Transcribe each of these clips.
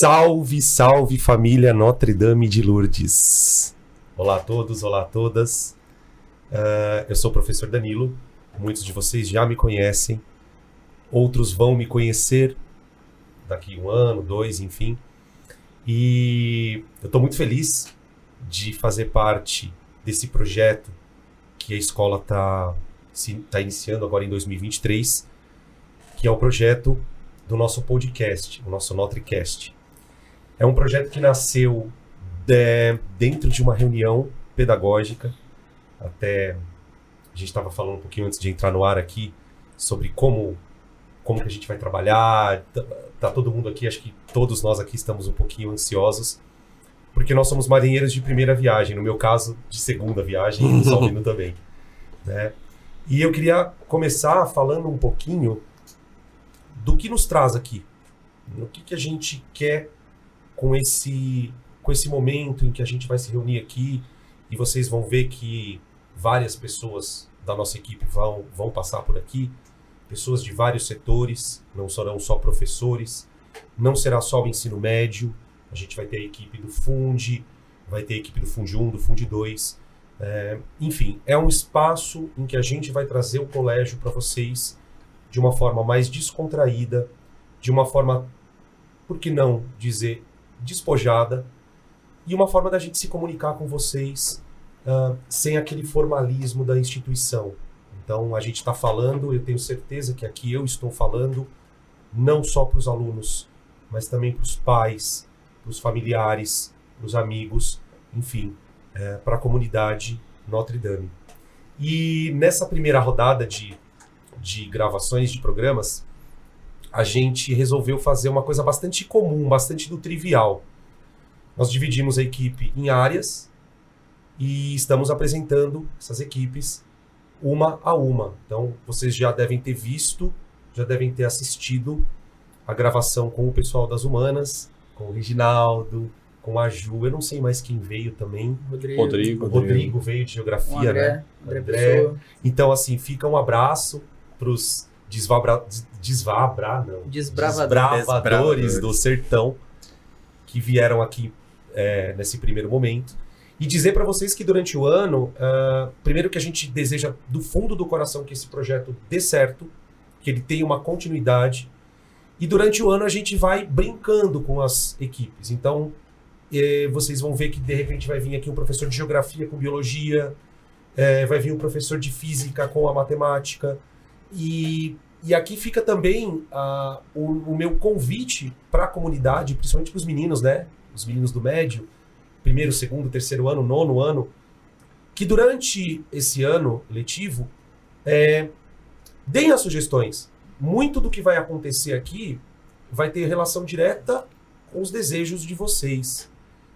Salve, salve família Notre Dame de Lourdes. Olá a todos, olá a todas. Uh, eu sou o professor Danilo. Muitos de vocês já me conhecem. Outros vão me conhecer daqui um ano, dois, enfim. E eu estou muito feliz de fazer parte desse projeto que a escola está tá iniciando agora em 2023, que é o projeto do nosso podcast, o nosso NotreCast. É um projeto que nasceu de, dentro de uma reunião pedagógica. Até a gente estava falando um pouquinho antes de entrar no ar aqui sobre como como que a gente vai trabalhar. Tá, tá todo mundo aqui, acho que todos nós aqui estamos um pouquinho ansiosos, porque nós somos marinheiros de primeira viagem, no meu caso, de segunda viagem, e o Salvino também. Né? E eu queria começar falando um pouquinho do que nos traz aqui. O que, que a gente quer com esse, com esse momento em que a gente vai se reunir aqui e vocês vão ver que várias pessoas da nossa equipe vão, vão passar por aqui, pessoas de vários setores, não serão só professores, não será só o ensino médio, a gente vai ter a equipe do Fundi, vai ter a equipe do Fundi 1, do Fundi 2. É, enfim, é um espaço em que a gente vai trazer o colégio para vocês de uma forma mais descontraída, de uma forma, por que não dizer, despojada e uma forma da gente se comunicar com vocês uh, sem aquele formalismo da instituição. Então, a gente está falando, eu tenho certeza que aqui eu estou falando não só para os alunos, mas também para os pais, para os familiares, para os amigos, enfim, é, para a comunidade Notre Dame. E nessa primeira rodada de, de gravações de programas, a gente resolveu fazer uma coisa bastante comum, bastante do trivial. Nós dividimos a equipe em áreas e estamos apresentando essas equipes uma a uma. Então, vocês já devem ter visto, já devem ter assistido a gravação com o pessoal das humanas, com o Reginaldo, com a Ju, eu não sei mais quem veio também. Rodrigo. Rodrigo, Rodrigo veio de geografia, André, né? André. André. Então, assim, fica um abraço para os desvabra, desvabra, não, desbravadores. desbravadores do sertão que vieram aqui é, nesse primeiro momento. E dizer para vocês que durante o ano, uh, primeiro que a gente deseja do fundo do coração que esse projeto dê certo, que ele tenha uma continuidade. E durante o ano a gente vai brincando com as equipes. Então, eh, vocês vão ver que de repente vai vir aqui um professor de geografia com biologia, eh, vai vir um professor de física com a matemática, e, e aqui fica também uh, o, o, meu convite para a comunidade, principalmente para os meninos, né? Os meninos do médio, primeiro, segundo, terceiro ano, nono ano, que durante esse ano letivo é, deem as sugestões. Muito do que vai acontecer aqui vai ter relação direta com os desejos de vocês.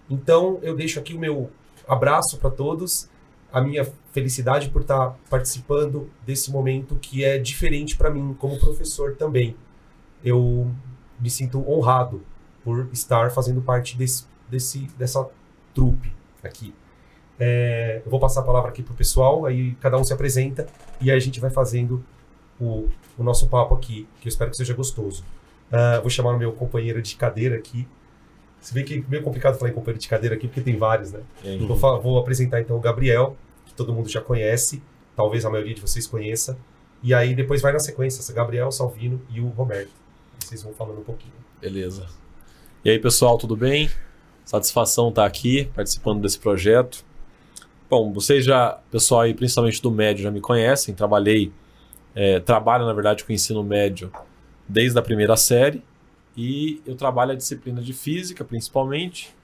Então, eu deixo aqui o meu abraço para todos a minha felicidade por estar participando desse momento que é diferente para mim como professor também. Eu me sinto honrado por estar fazendo parte desse, desse dessa trupe aqui. É, eu vou passar a palavra aqui pro pessoal, aí cada um se apresenta e aí a gente vai fazendo o, o nosso papo aqui, que eu espero que seja gostoso. Uh, vou chamar o meu companheiro de cadeira aqui. Se bem que é meio complicado falar em companheiro de cadeira aqui, porque tem vários, né? É. Vou, vou, apresentar então o Gabriel, que todo mundo já conhece, talvez a maioria de vocês conheça. E aí depois vai na sequência, Gabriel, Salvino e o Roberto. Vocês vão falando um pouquinho. Beleza. E aí, pessoal, tudo bem? Satisfação estar aqui participando desse projeto. Bom, vocês já, pessoal aí, principalmente do médio, já me conhecem. Trabalhei, é, trabalho na verdade com ensino médio desde a primeira série e eu trabalho a disciplina de física, principalmente,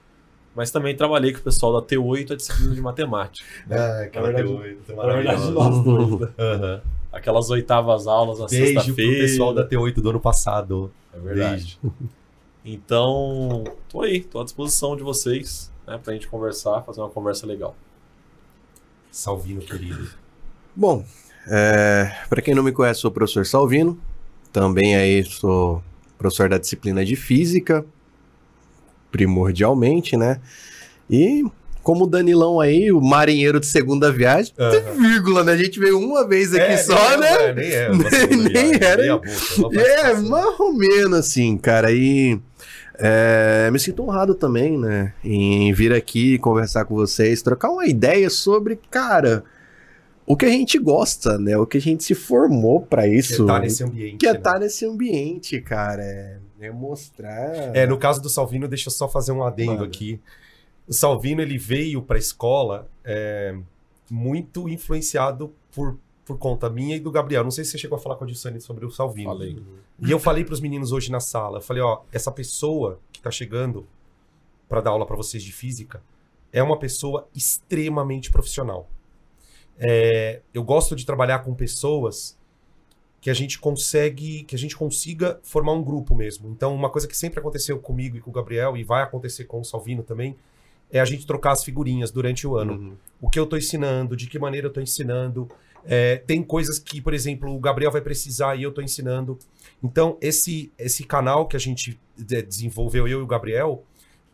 mas também trabalhei com o pessoal da T8, a disciplina de matemática. Né? Ah, aquela verdade, T8, Na verdade, nós dois. Né? Uhum. Aquelas oitavas aulas na sexta-feira. pessoal da T8 do ano passado. É verdade. Então, tô aí, tô à disposição de vocês, né, pra gente conversar, fazer uma conversa legal. Salvino, querido. Bom, é, para quem não me conhece, sou o professor Salvino. Também aí sou professor da disciplina de física, primordialmente, né? E como o Danilão aí, o marinheiro de segunda viagem, uhum. vírgula, né? A gente veio uma vez aqui é, só, né? É, nem é. nem, nem era. é, mais ou menos assim, cara. E É, me sinto honrado também, né? Em vir aqui conversar com vocês, trocar uma ideia sobre, cara, o que a gente gosta, né? O que a gente se formou pra Que isso. tá nesse ambiente. que é né? estar nesse ambiente, cara. É, é mostrar. É, no caso do Salvino, deixa eu só fazer um adendo Manda. aqui. O Salvino, ele veio pra escola é, muito influenciado por, por conta minha e do Gabriel. Não sei se você chegou a falar com a Gilsane sobre o Salvino. Falei. E eu falei pros meninos hoje na sala, eu falei, ó, essa pessoa que tá chegando pra dar aula pra vocês de física é uma pessoa extremamente profissional. É, eu gosto de trabalhar com pessoas que a gente consegue, que a gente consiga formar um grupo mesmo. Então, uma coisa que sempre aconteceu comigo e com o Gabriel e vai acontecer com o Salvino também é a gente trocar as figurinhas durante o ano Uhum. o que eu tô ensinando, de que maneira eu tô ensinando. É, tem coisas que, por exemplo, o Gabriel vai precisar e eu tô ensinando. Então, esse, esse canal que a gente de- desenvolveu, eu e o Gabriel,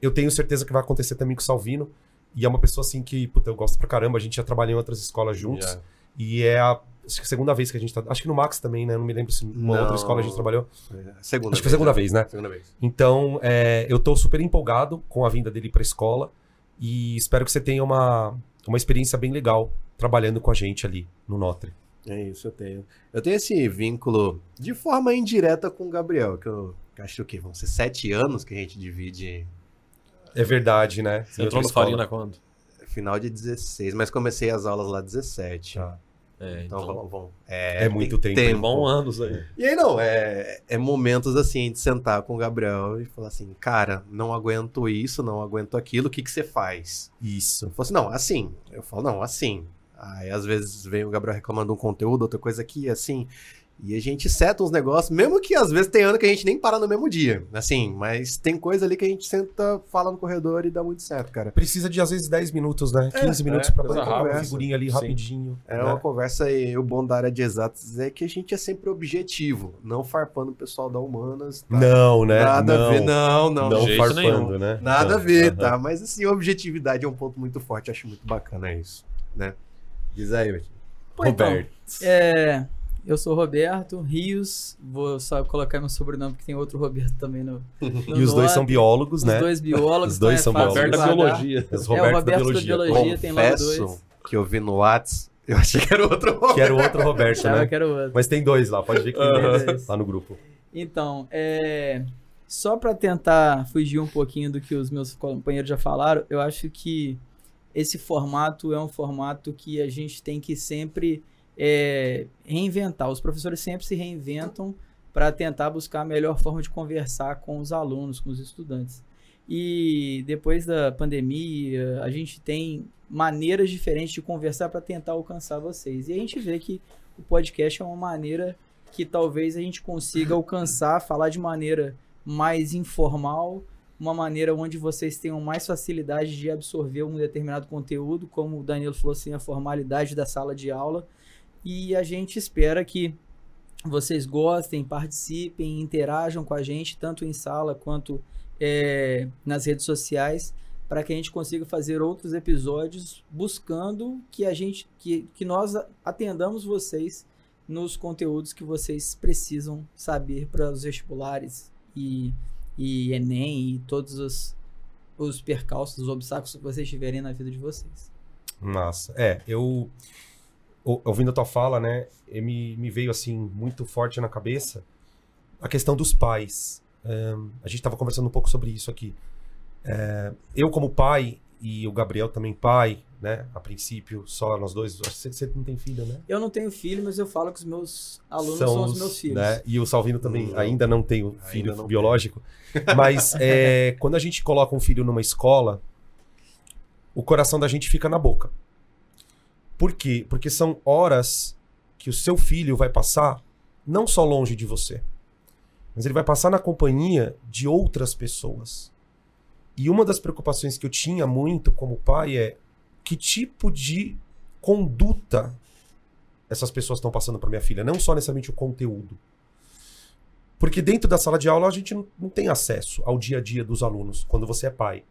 eu tenho certeza que vai acontecer também com o Salvino. E é uma pessoa assim que, puta, eu gosto pra caramba. A gente já trabalhou em outras escolas juntos. Já. E é a acho que segunda vez que a gente tá. Acho que no Max também, né? Não me lembro se numa Não. outra escola a gente trabalhou. É, Segunda Acho que foi a segunda já. vez, né? Segunda vez. Então, é, eu tô super empolgado com a vinda dele pra escola e espero que você tenha uma, uma experiência bem legal trabalhando com a gente ali no Notre. É isso, eu tenho. Eu tenho esse vínculo de forma indireta com o Gabriel, que eu acho que vão ser sete anos que a gente divide É verdade, né? Você entrou no Farina quando? final de 16, mas comecei as aulas lá 17. Tá. É, Então, então. vamos, vamos. É, É muito tem tempo, Bom anos aí. E aí, não, é, é momentos assim de sentar com o Gabriel e falar assim, cara, não aguento isso, não aguento aquilo, o que, que você faz? Isso. Eu falo assim, não, assim. Eu falo, não, assim. Aí às vezes vem o Gabriel reclamando um conteúdo, outra coisa aqui, assim. E a gente seta uns negócios, mesmo que às vezes tem ano que a gente nem para no mesmo dia. Assim, mas tem coisa ali que a gente senta, fala no corredor e dá muito certo, cara. Precisa de às vezes 10 minutos, né? 15 minutos é, pra bater uma figurinha ali Sim. rapidinho. É né? uma conversa e o bom da área de exatas é que a gente é sempre objetivo, não farpando o pessoal da humanas. tá? Não, né? Nada não, a ver, não, não. Não farpando, nenhum. né? Nada a Não. ver, Aham. tá? Mas assim, objetividade é um ponto muito forte, acho muito bacana isso, né? Diz aí, então, Roberto. É, eu sou Roberto Rios, vou só colocar meu sobrenome porque tem outro Roberto também no. no E os dois são biólogos, Os né? dois biólogos. Os dois então são é biólogos. Roberto da. Biologia. Os É, o Roberto da Roberto da biologia. biologia. tem Confesso dois. que eu vi no Whats, eu achei que era outro Roberto. Que era o outro Roberto, né? que era o outro. Mas tem dois lá, pode ver que tem dois lá no grupo. Então, é, só para tentar fugir um pouquinho do que os meus companheiros já falaram, eu acho que esse formato é um formato que a gente tem que sempre é, reinventar. Os professores sempre se reinventam para tentar buscar a melhor forma de conversar com os alunos, com os estudantes. E depois da pandemia, a gente tem maneiras diferentes de conversar para tentar alcançar vocês. E a gente vê que o podcast é uma maneira que talvez a gente consiga alcançar, falar de maneira mais informal, uma maneira onde vocês tenham mais facilidade de absorver um determinado conteúdo, como o Danilo falou assim, a formalidade da sala de aula. E a gente espera que vocês gostem, participem, interajam com a gente, tanto em sala quanto é, nas redes sociais, para que a gente consiga fazer outros episódios buscando que a gente, que, que nós atendamos vocês nos conteúdos que vocês precisam saber para os vestibulares e, e Enem e todos os, os percalços, os obstáculos que vocês tiverem na vida de vocês. Massa. É, eu. Ou- Ouvindo a tua fala, né? Me, me veio assim muito forte na cabeça a questão dos pais. Ahn, a gente estava conversando um pouco sobre isso aqui. É, eu, como pai, e o Gabriel também pai, né? A princípio, só nós dois. Acho que Você, você não tem filho, né? Eu não tenho filho, mas eu falo que os meus alunos são, os meus filhos. né? E o Salvino também Não. ainda não tem filho não biológico. Mas é, quando a gente coloca um filho numa escola, o coração da gente fica na boca. Por quê? Porque são horas que o seu filho vai passar não só longe de você, mas ele vai passar na companhia de outras pessoas. E uma das preocupações que eu tinha muito como pai é que tipo de conduta essas pessoas estão passando para minha filha, não só necessariamente o conteúdo. Porque dentro da sala de aula a gente não, tem acesso ao dia a dia dos alunos quando você é pai.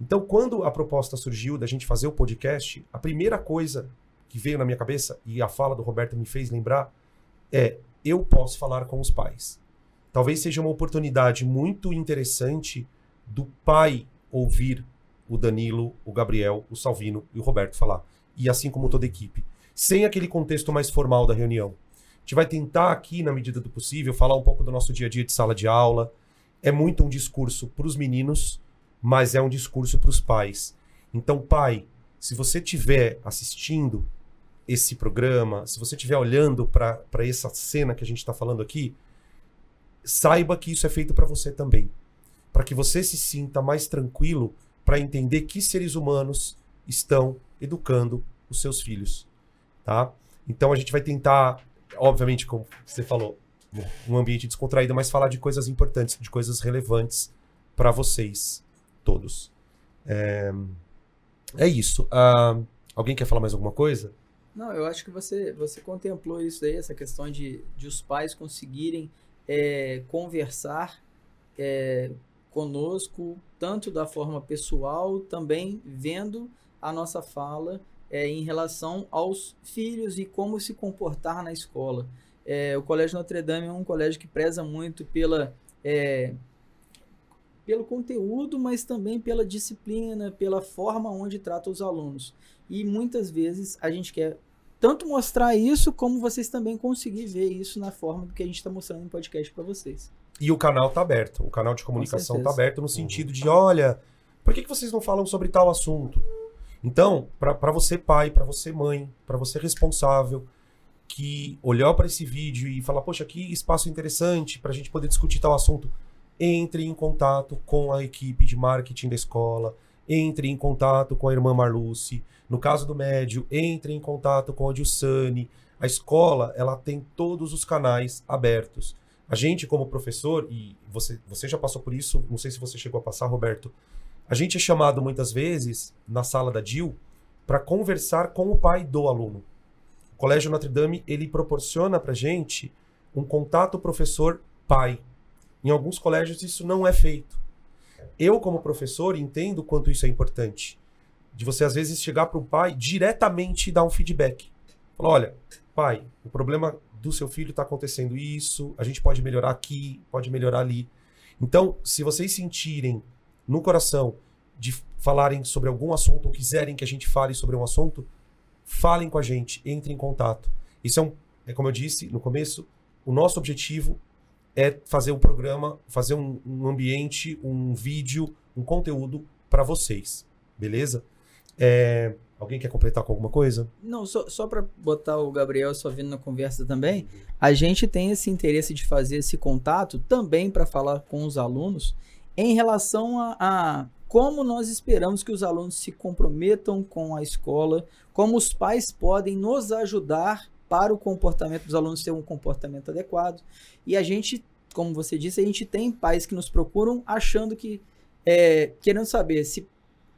Então, quando a proposta surgiu da gente fazer o podcast, a primeira coisa que veio na minha cabeça, e a fala do Roberto me fez lembrar, é: eu posso falar com os pais. talvez seja uma oportunidade muito interessante do pai ouvir o Danilo, o Gabriel, o Salvino e o Roberto falar. E assim como toda a equipe. Sem aquele contexto mais formal da reunião. A gente vai tentar aqui, na medida do possível, falar um pouco do nosso dia a dia de sala de aula. É muito um discurso para os meninos, mas é um discurso para os pais. Então, pai, se você estiver assistindo esse programa, se você estiver olhando para essa cena que a gente está falando aqui, saiba que isso é feito para você também. Para que você se sinta mais tranquilo para entender que seres humanos estão educando os seus filhos. Tá? Então a gente vai tentar, obviamente, como você falou, um ambiente descontraído, mas falar de coisas importantes, de coisas relevantes para vocês todos. É, é isso. Uh, alguém quer falar mais alguma coisa? Não, eu acho que você, você contemplou isso aí, essa questão de, de os pais conseguirem é, conversar é, conosco, tanto da forma pessoal, também vendo a nossa fala é, em relação aos filhos e como se comportar na escola. É, o Colégio Notre Dame é um colégio que preza muito pela é, pelo conteúdo, mas também pela disciplina, pela forma onde trata os alunos. E muitas vezes a gente quer tanto mostrar isso, como vocês também conseguir ver isso na forma que a gente está mostrando no podcast para vocês. E o canal está aberto, o canal de comunicação está aberto no sentido de, olha, por que, que vocês não falam sobre tal assunto? Então, para você pai, para você mãe, para você responsável, que olhar para esse vídeo e falar, poxa, que espaço interessante para a gente poder discutir tal assunto, entre em contato com a equipe de marketing da escola, entre em contato com a irmã Marluce. No caso do médio, entre em contato com a Dilsane. A escola, ela tem todos os canais abertos. A gente, como professor, e você, você já passou por isso, não sei se você chegou a passar, Roberto, a gente é chamado muitas vezes na sala da DIL para conversar com o pai do aluno. O Colégio Notre Dame, ele proporciona para gente um contato professor-pai. Em alguns colégios isso não é feito. Eu, como professor, entendo quanto isso é importante. De você, às vezes, chegar para o pai diretamente e dar um feedback. Falar, olha, pai, o problema do seu filho está acontecendo isso, a gente pode melhorar aqui, pode melhorar ali. Então, se vocês sentirem no coração de falarem sobre algum assunto ou quiserem que a gente fale sobre um assunto, falem com a gente, entrem em contato. Isso é, um, é como eu disse no começo, o nosso objetivo é fazer um programa, fazer um, um ambiente, um vídeo, um conteúdo para vocês, beleza? É, alguém quer completar com alguma coisa? Não, só, só para botar o Gabriel só vindo na conversa também, a gente tem esse interesse de fazer esse contato também para falar com os alunos em relação a, a como nós esperamos que os alunos se comprometam com a escola, como os pais podem nos ajudar para o comportamento dos alunos ter um comportamento adequado. E a gente, como você disse, a gente tem pais que nos procuram achando que, é, querendo saber se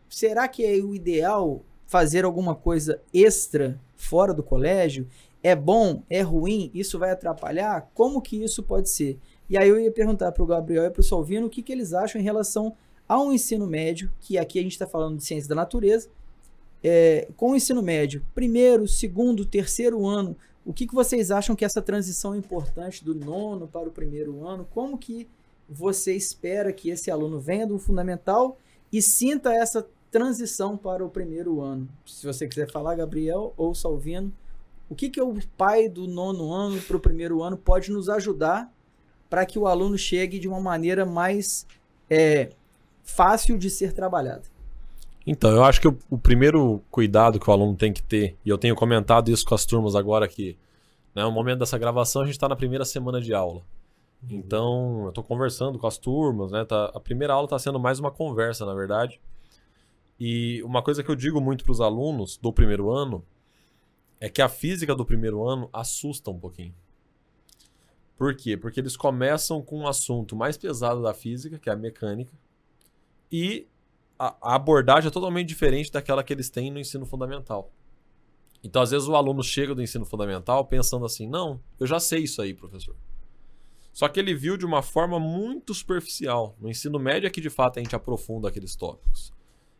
será que é o ideal fazer alguma coisa extra fora do colégio? É bom? É ruim? Isso vai atrapalhar? Como que isso pode ser? E aí eu ia perguntar para o Gabriel e para o Salvino o que, que eles acham em relação ao ensino médio, que aqui a gente está falando de ciência da natureza, é, com o ensino médio, primeiro, segundo, terceiro ano, o que, que vocês acham que essa transição importante do nono para o primeiro ano? Como que você espera que esse aluno venha do fundamental e sinta essa transição para o primeiro ano? Se você quiser falar, Gabriel ou Salvino, o que, que o pai do nono ano para o primeiro ano pode nos ajudar para que o aluno chegue de uma maneira mais é, fácil de ser trabalhada? Então, eu acho que o, o, primeiro cuidado que o aluno tem que ter, e eu tenho comentado isso com as turmas agora que, né, no momento dessa gravação, a gente está na primeira semana de aula. Uhum. Então, eu estou conversando com as turmas, né? Tá, a primeira aula está sendo mais uma conversa, na verdade. E uma coisa que eu digo muito para os alunos do primeiro ano é que a física do primeiro ano assusta um pouquinho. Por quê? Porque eles começam com um assunto mais pesado da física, que é a mecânica, e a, a abordagem é totalmente diferente daquela que eles têm no ensino fundamental. Então, às vezes, o aluno chega do ensino fundamental pensando assim: não, eu já sei isso aí, professor. Só que ele viu de uma forma muito superficial. No ensino médio é que de fato a gente aprofunda aqueles tópicos.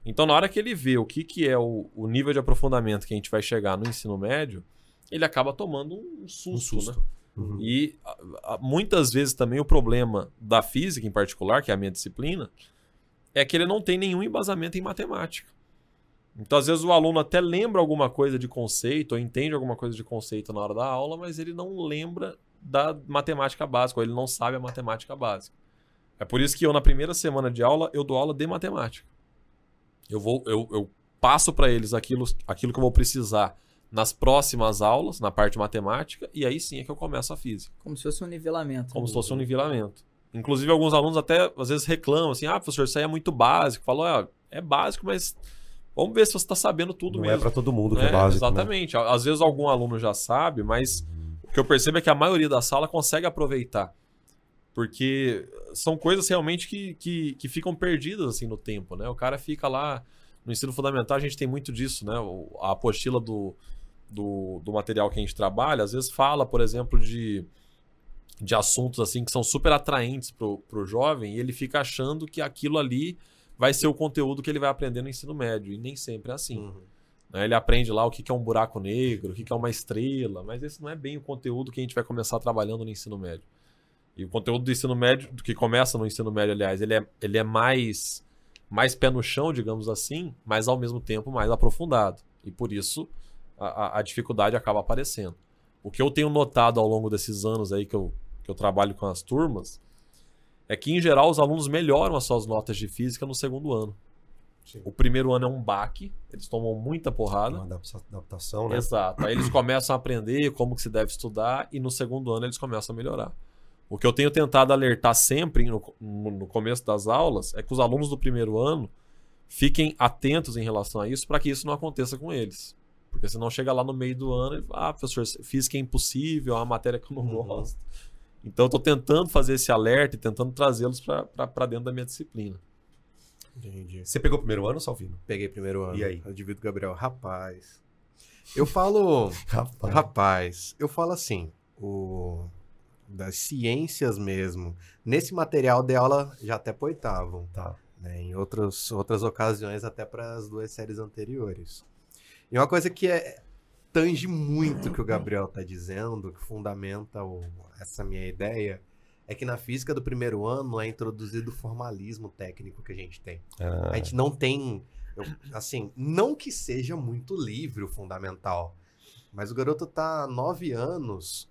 Então, na hora que ele vê o que, que é o, o nível de aprofundamento que a gente vai chegar no ensino médio, ele acaba tomando um susto, um susto. né? Uhum. E a- a- muitas vezes também o problema da física em particular, que é a minha disciplina, é que ele não tem nenhum embasamento em matemática. Então, às vezes, o aluno até lembra alguma coisa de conceito, ou entende alguma coisa de conceito na hora da aula, mas ele não lembra da matemática básica, ou ele não sabe a matemática básica. É por isso que eu, na primeira semana de aula, eu dou aula de matemática. Eu, vou, eu, eu passo para eles aquilo, aquilo que eu vou precisar nas próximas aulas, na parte matemática, e aí sim é que eu começo a física. Como se fosse um nivelamento. Como se fosse um nivelamento. Inclusive, alguns alunos até às vezes reclamam assim: ah, professor, isso aí é muito básico. Falou, é, é básico, mas vamos ver se você está sabendo tudo Não mesmo. é pra todo mundo que É, é básico. né? Exatamente. Às vezes algum aluno já sabe, mas o que eu percebo é que a maioria da sala consegue aproveitar. Porque são coisas realmente que, que, que ficam perdidas assim no tempo, né? O cara fica lá no ensino fundamental, a gente tem muito disso, né? A apostila do, do, do material que a gente trabalha, às vezes fala, por exemplo, de, de assuntos assim que são super atraentes pro, pro jovem e ele fica achando que aquilo ali vai ser o conteúdo que ele vai aprender no ensino médio. E nem sempre é assim. Uhum. né? Ele aprende lá o que que é um buraco negro, o que que é uma estrela, mas esse não é bem o conteúdo que a gente vai começar trabalhando no ensino médio. E o conteúdo do ensino médio, do que começa no ensino médio, aliás, ele é, ele é mais, mais pé no chão, digamos assim, mas ao mesmo tempo mais aprofundado. E por isso a- a dificuldade acaba aparecendo. O que eu tenho notado ao longo desses anos aí que eu, que eu trabalho com as turmas é que, em geral, os alunos melhoram as suas notas de física no segundo ano. Sim. O primeiro ano é um baque, eles tomam muita porrada. Uma adapta- adaptação, né? Exato. Aí eles começam a aprender como que se deve estudar e no segundo ano eles começam a melhorar. O que eu tenho tentado alertar sempre no, no- começo das aulas é que os alunos do primeiro ano fiquem atentos em relação a isso para que isso não aconteça com eles. Porque senão chega lá no meio do ano e fala, ah, professor, física é impossível, é uma matéria que eu não Uhum. Então eu estou tentando fazer esse alerta e tentando trazê-los para dentro da minha disciplina. Entendi. Você pegou o primeiro ano, Salvino? Peguei primeiro ano. E aí? Eu divido Gabriel. Rapaz. Eu falo. Rapaz. Rapaz, eu falo assim, o das ciências mesmo. Nesse material de aula já até pro oitavo, Tá. né? Em outros, outras ocasiões até para as duas séries anteriores. E uma coisa que é tange muito o que o Gabriel tá dizendo, que fundamenta o- essa minha ideia, é que na física do primeiro ano é introduzido o formalismo técnico que a gente tem. Ah, A gente não tem. eu- assim, não que seja muito livre o fundamental, mas o garoto tá há nove anos,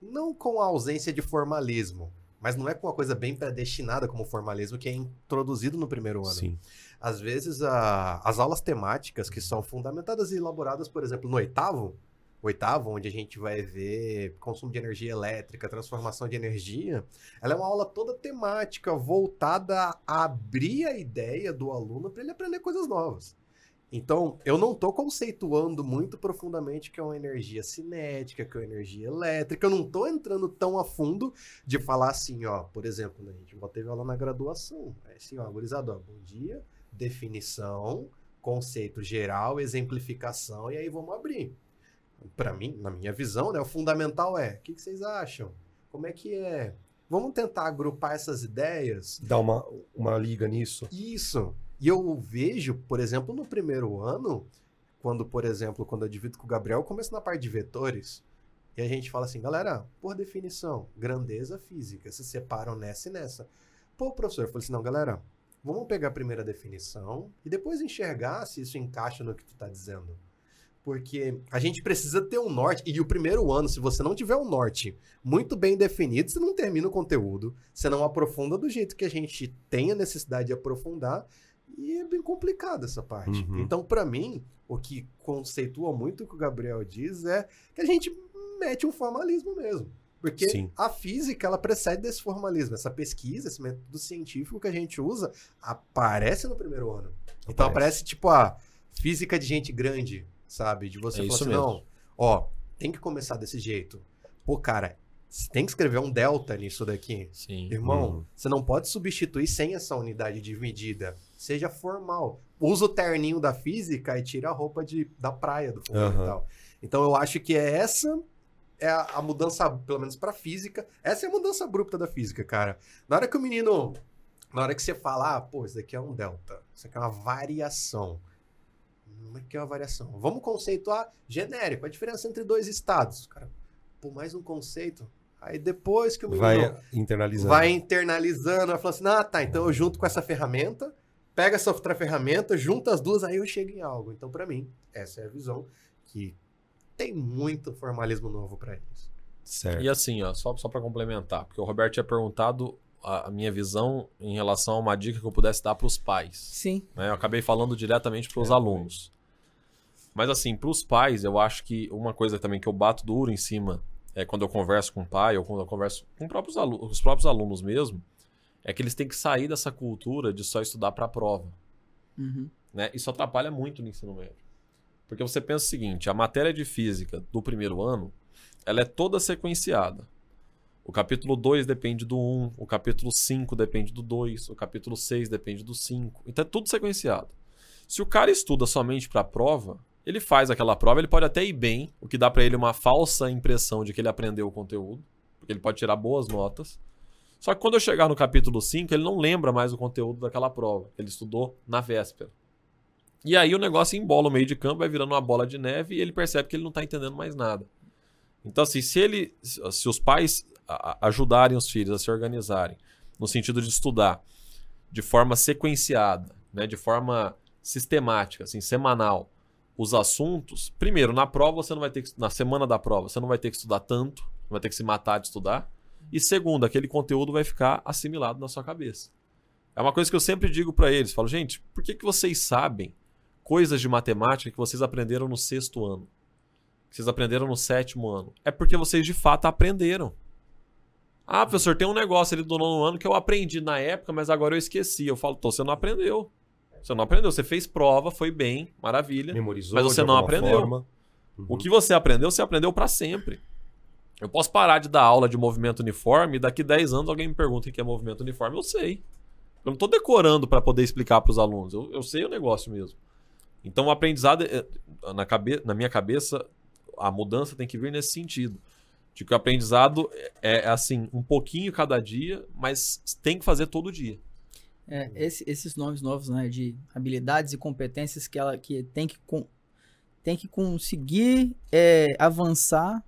não com a ausência de formalismo, mas não é com uma coisa bem predestinada como formalismo que é introduzido no primeiro ano. sim. Às vezes, a- as aulas temáticas que são fundamentadas e elaboradas, por exemplo, no oitavo, oitavo, onde a gente vai ver consumo de energia elétrica, transformação de energia, ela é uma aula toda temática, voltada a abrir a ideia do aluno para ele aprender coisas novas. Então, eu não estou conceituando muito profundamente que é uma energia cinética, que é uma energia elétrica. Eu não estou entrando tão a fundo de falar assim, ó, por exemplo, né, a gente já teve aula na graduação. É assim, ó, gurizada, bom dia, definição, conceito geral, exemplificação, e aí vamos abrir. Para mim, na minha visão, né, o fundamental é, o que, que vocês acham? Como é que é? Vamos tentar agrupar essas ideias Dá uma, uma liga nisso. isso. E eu vejo, por exemplo, no primeiro ano, quando, por exemplo, quando eu divido com o Gabriel, eu começo na parte de vetores. E a gente fala assim, galera, por definição, grandeza física, se separam nessa e nessa. Pô, professor, eu falei assim, não, galera, vamos pegar a primeira definição e depois enxergar se isso encaixa no que tu tá dizendo. Porque a gente precisa ter um norte. E o primeiro ano, se você não tiver um norte muito bem definido, você não termina o conteúdo, você não aprofunda do jeito que a gente tem a necessidade de aprofundar. E é bem complicado essa parte. Uhum. Então, pra mim, o que conceitua muito o que o Gabriel diz é que a gente mete um formalismo mesmo. Porque Sim. a física, ela precede desse formalismo. Essa pesquisa, esse método científico que a gente usa, aparece no primeiro ano. Então Aparece. aparece, tipo, a física de gente grande, sabe? De você É falar assim, mesmo. não, ó, tem que começar desse jeito. Pô, cara, você tem que escrever um delta nisso daqui. Sim. Irmão, Uhum. você não pode substituir sem essa unidade de medida. Seja formal. Usa o terninho da física e tira a roupa de, da praia do fundamental. Então eu acho que é essa é a, a mudança, pelo menos pra física, essa é a mudança abrupta da física, cara. Na hora que o menino, na hora que você fala, ah, pô, isso daqui é um delta, isso aqui é uma variação. Como é que é uma variação? Vamos conceituar genérico, a diferença entre dois estados. Cara, pô, mais um conceito. Aí depois que o menino Vai internalizando. vai internalizando, vai falando assim, ah, tá, então eu junto com essa ferramenta, pega essa outra ferramenta, junta as duas, aí eu chego em algo. Então, pra mim, essa é a visão que tem muito formalismo novo pra eles. Certo. E assim, ó, só, só para complementar, porque o Roberto tinha perguntado a, a minha visão em relação a uma dica que eu pudesse dar para os pais. Sim. né? Eu acabei falando diretamente para os alunos. Mas assim, para os pais, eu acho que uma coisa também que eu bato duro em cima é quando eu converso com o pai ou quando eu converso com próprios alu- os próprios alunos mesmo, é que eles têm que sair dessa cultura de só estudar para a prova. Uhum. né? Isso atrapalha muito no ensino médio. Porque você pensa o seguinte, a matéria de física do primeiro ano, ela é toda sequenciada. O capítulo 2 depende do 1, o capítulo 5 depende do 2, o capítulo 6 depende do 5. Então é tudo sequenciado. Se o cara estuda somente para a prova, ele faz aquela prova, ele pode até ir bem, o que dá para ele uma falsa impressão de que ele aprendeu o conteúdo, porque ele pode tirar boas notas. Só que quando eu chegar no capítulo 5, ele não lembra mais o conteúdo daquela prova, ele estudou na véspera. E aí o negócio embola o meio de campo, vai virando uma bola de neve e ele percebe que ele não está entendendo mais nada. Então, assim, se ele. Se os pais ajudarem os filhos a se organizarem, no sentido de estudar de forma sequenciada, né, de forma sistemática, assim, semanal, os assuntos, primeiro, na prova você não vai ter que. Na semana da prova, você não vai ter que estudar tanto, vai ter que se matar de estudar. E segundo, aquele conteúdo vai ficar assimilado na sua cabeça. É uma coisa que eu sempre digo para eles, falo, gente, por que, que vocês sabem coisas de matemática que vocês aprenderam no sexto ano? Que vocês aprenderam no sétimo ano? É porque vocês de fato aprenderam. Ah, professor, tem um negócio ali do nono ano que eu aprendi na época, mas agora eu esqueci. Eu falo, tô, você não aprendeu. Você não aprendeu. Você fez prova, foi bem, maravilha. Memorizou Mas você não aprendeu. forma. O que você aprendeu, você aprendeu para sempre. Eu posso parar de dar aula de movimento uniforme e daqui 10 anos alguém me pergunta o que é movimento uniforme, eu sei. Eu não estou decorando para poder explicar para os alunos, eu, eu sei o negócio mesmo. Então o aprendizado, é- na, cabe, na minha cabeça, a mudança tem que vir nesse sentido. De que o aprendizado é, é assim, um pouquinho cada dia, mas tem que fazer todo dia. É, esse- esses nomes novos, né, de habilidades e competências que ela que tem que, con- tem que conseguir é, avançar,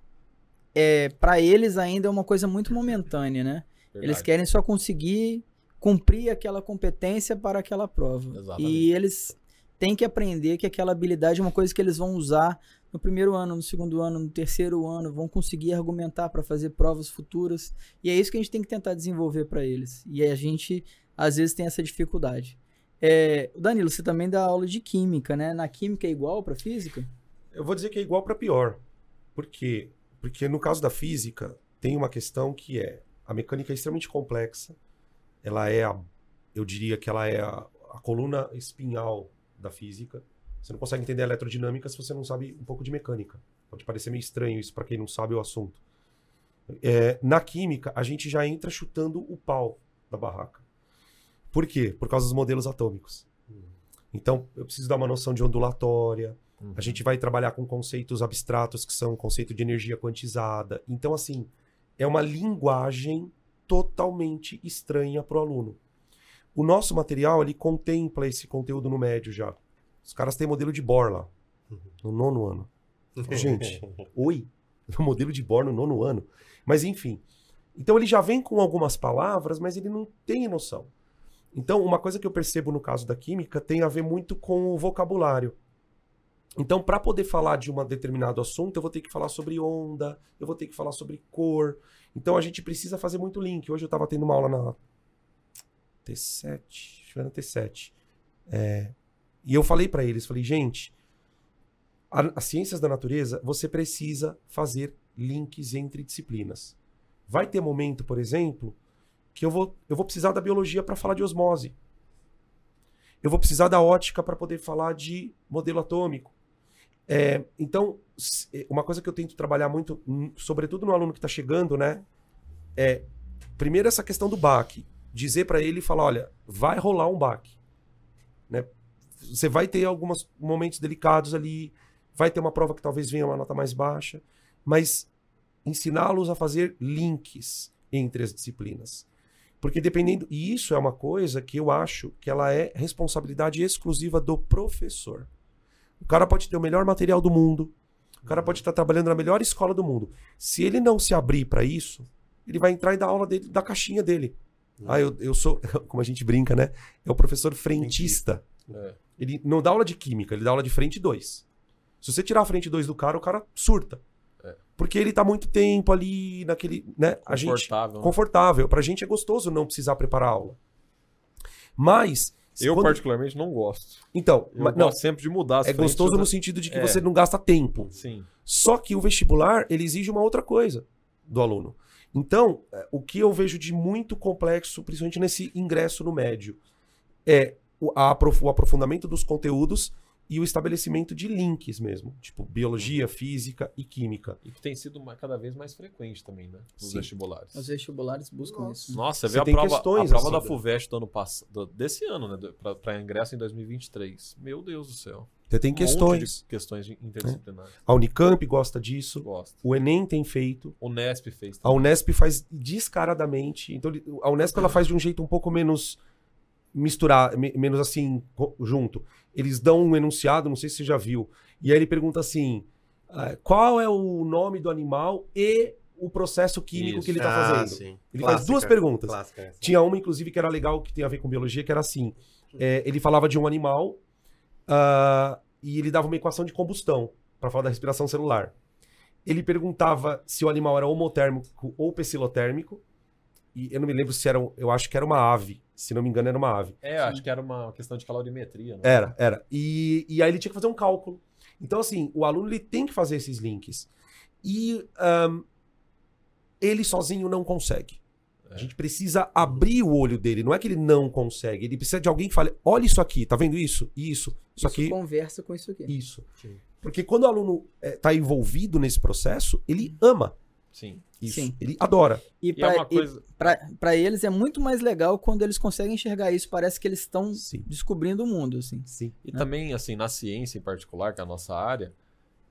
é, para eles ainda é uma coisa muito momentânea, né? Eles Verdade. querem só conseguir cumprir aquela competência para aquela prova. Exatamente. E eles têm que aprender que aquela habilidade é uma coisa que eles vão usar no primeiro ano, no segundo ano, no terceiro ano, vão conseguir argumentar para fazer provas futuras. E é isso que a gente tem que tentar desenvolver para eles. E a gente, às vezes, tem essa dificuldade. É, Danilo, você também dá aula de química, né? Na química é igual para física? Eu vou dizer que é igual para pior. Por quê? Porque no caso da física, tem uma questão que é a mecânica é extremamente complexa. Ela é a, eu diria que ela é a, a coluna espinhal da física. Você não consegue entender a eletrodinâmica se você não sabe um pouco de mecânica. Pode parecer meio estranho isso para quem não sabe o assunto. É, na química, a gente já entra chutando o pau da barraca. Por quê? Por causa dos modelos atômicos. Então, eu preciso dar uma noção de ondulatória, Uhum. a gente vai trabalhar com conceitos abstratos que são o conceito de energia quantizada. Então, assim, é uma linguagem totalmente estranha para o aluno. O nosso material, ele contempla esse conteúdo no médio já. Os caras têm modelo de Bohr lá, no nono ano. Gente, oi? Modelo de Bohr no nono ano. Mas, enfim. Então, ele já vem com algumas palavras, mas ele não tem noção. Então, uma coisa que eu percebo no caso da química tem a ver muito com o vocabulário. Então, para poder falar de um determinado assunto, eu vou ter que falar sobre onda, eu vou ter que falar sobre cor. Então, a gente precisa fazer muito link. Hoje eu estava tendo uma aula na T7, acho que era na T7. É, e eu falei para eles, falei, gente, a- as ciências da natureza, você precisa fazer links entre disciplinas. Vai ter momento, por exemplo, que eu vou, eu vou precisar da biologia para falar de osmose. Eu vou precisar da ótica para poder falar de modelo atômico. É, então, é, uma coisa que eu tento trabalhar muito, sobretudo no aluno que está chegando, né? É, primeiro, essa questão do baque. Dizer para ele e falar: olha, vai rolar um baque. Né? Você vai ter alguns momentos delicados ali, vai ter uma prova que talvez venha uma nota mais baixa, mas ensiná-los a fazer links entre as disciplinas. Porque dependendo. E isso é uma coisa que eu acho que ela é responsabilidade exclusiva do professor. O cara pode ter o melhor material do mundo, o cara pode estar trabalhando na melhor escola do mundo. Se ele não se abrir para isso, ele vai entrar e dar aula dele, da caixinha dele. Hum. Ah, eu, eu sou, como a gente brinca, né? É o professor frentista. É. Ele não dá aula de química, ele dá aula de frente 2. Se você tirar a frente 2 do cara, o cara surta. É. Porque ele tá muito tempo ali naquele, né? A gente Confortável. né? confortável. Pra gente é gostoso não precisar preparar a aula. Mas Eu, quando- particularmente, não gosto. então, Eu mas- não, gosto sempre de mudar as é gostoso da- no sentido de que É. você não gasta tempo. Sim. Só que o vestibular, ele exige uma outra coisa do aluno. Então, é, o que eu vejo de muito complexo, principalmente nesse ingresso no médio, é o, a aprof- o aprofundamento dos conteúdos e o estabelecimento de links mesmo. Tipo, biologia, física e química. E que tem sido uma- cada vez mais frequente também, né? Nos Sim. vestibulares. Os vestibulares buscam Nossa. isso. Nossa, você vê a prova, a questões, prova assim, da? FUVEST do ano passado, desse ano, né? pra ingresso em 2023. Meu Deus do céu. Você tem Um questões. questões interdisciplinares. A Unicamp gosta disso. Gosto. O Enem tem feito. O Nesp fez A Unesp faz descaradamente. Então, a Unesp ela faz de um jeito um pouco menos misturar, me- menos assim, junto. Eles dão um enunciado, não sei se você já viu. E aí ele pergunta assim: ah, qual é o nome do animal e o processo químico Isso. que ele está Ah, fazendo? sim. Ele faz duas perguntas. Tinha uma, inclusive, que era legal, que tem a ver com biologia, que era assim: é, ele falava de um animal ah, e ele dava uma equação de combustão para falar da respiração celular. Ele perguntava se o animal era homotérmico ou pecilotérmico. E eu não me lembro se era. um- Eu acho que era uma ave. Se não me engano, era uma ave. É, acho que era uma questão de calorimetria, né? Era, era. E, e aí ele tinha que fazer um cálculo. Então, assim, o aluno ele tem que fazer esses links. E ahn, ele sozinho não consegue. A É. gente precisa abrir o olho dele. Não é que ele não consegue. Ele precisa de alguém que fale: olha isso aqui, tá vendo isso? Isso. Isso Isso aqui. conversa com isso aqui. Isso. Sim. Porque quando o aluno está envolvido nesse processo, ele ama Sim. isso. Sim. Ele adora. E E é pra, uma coisa. eles é muito mais legal quando eles conseguem enxergar isso. Parece que eles estão descobrindo o mundo, assim. Sim. E né? também, assim, na ciência em particular, que é a nossa área,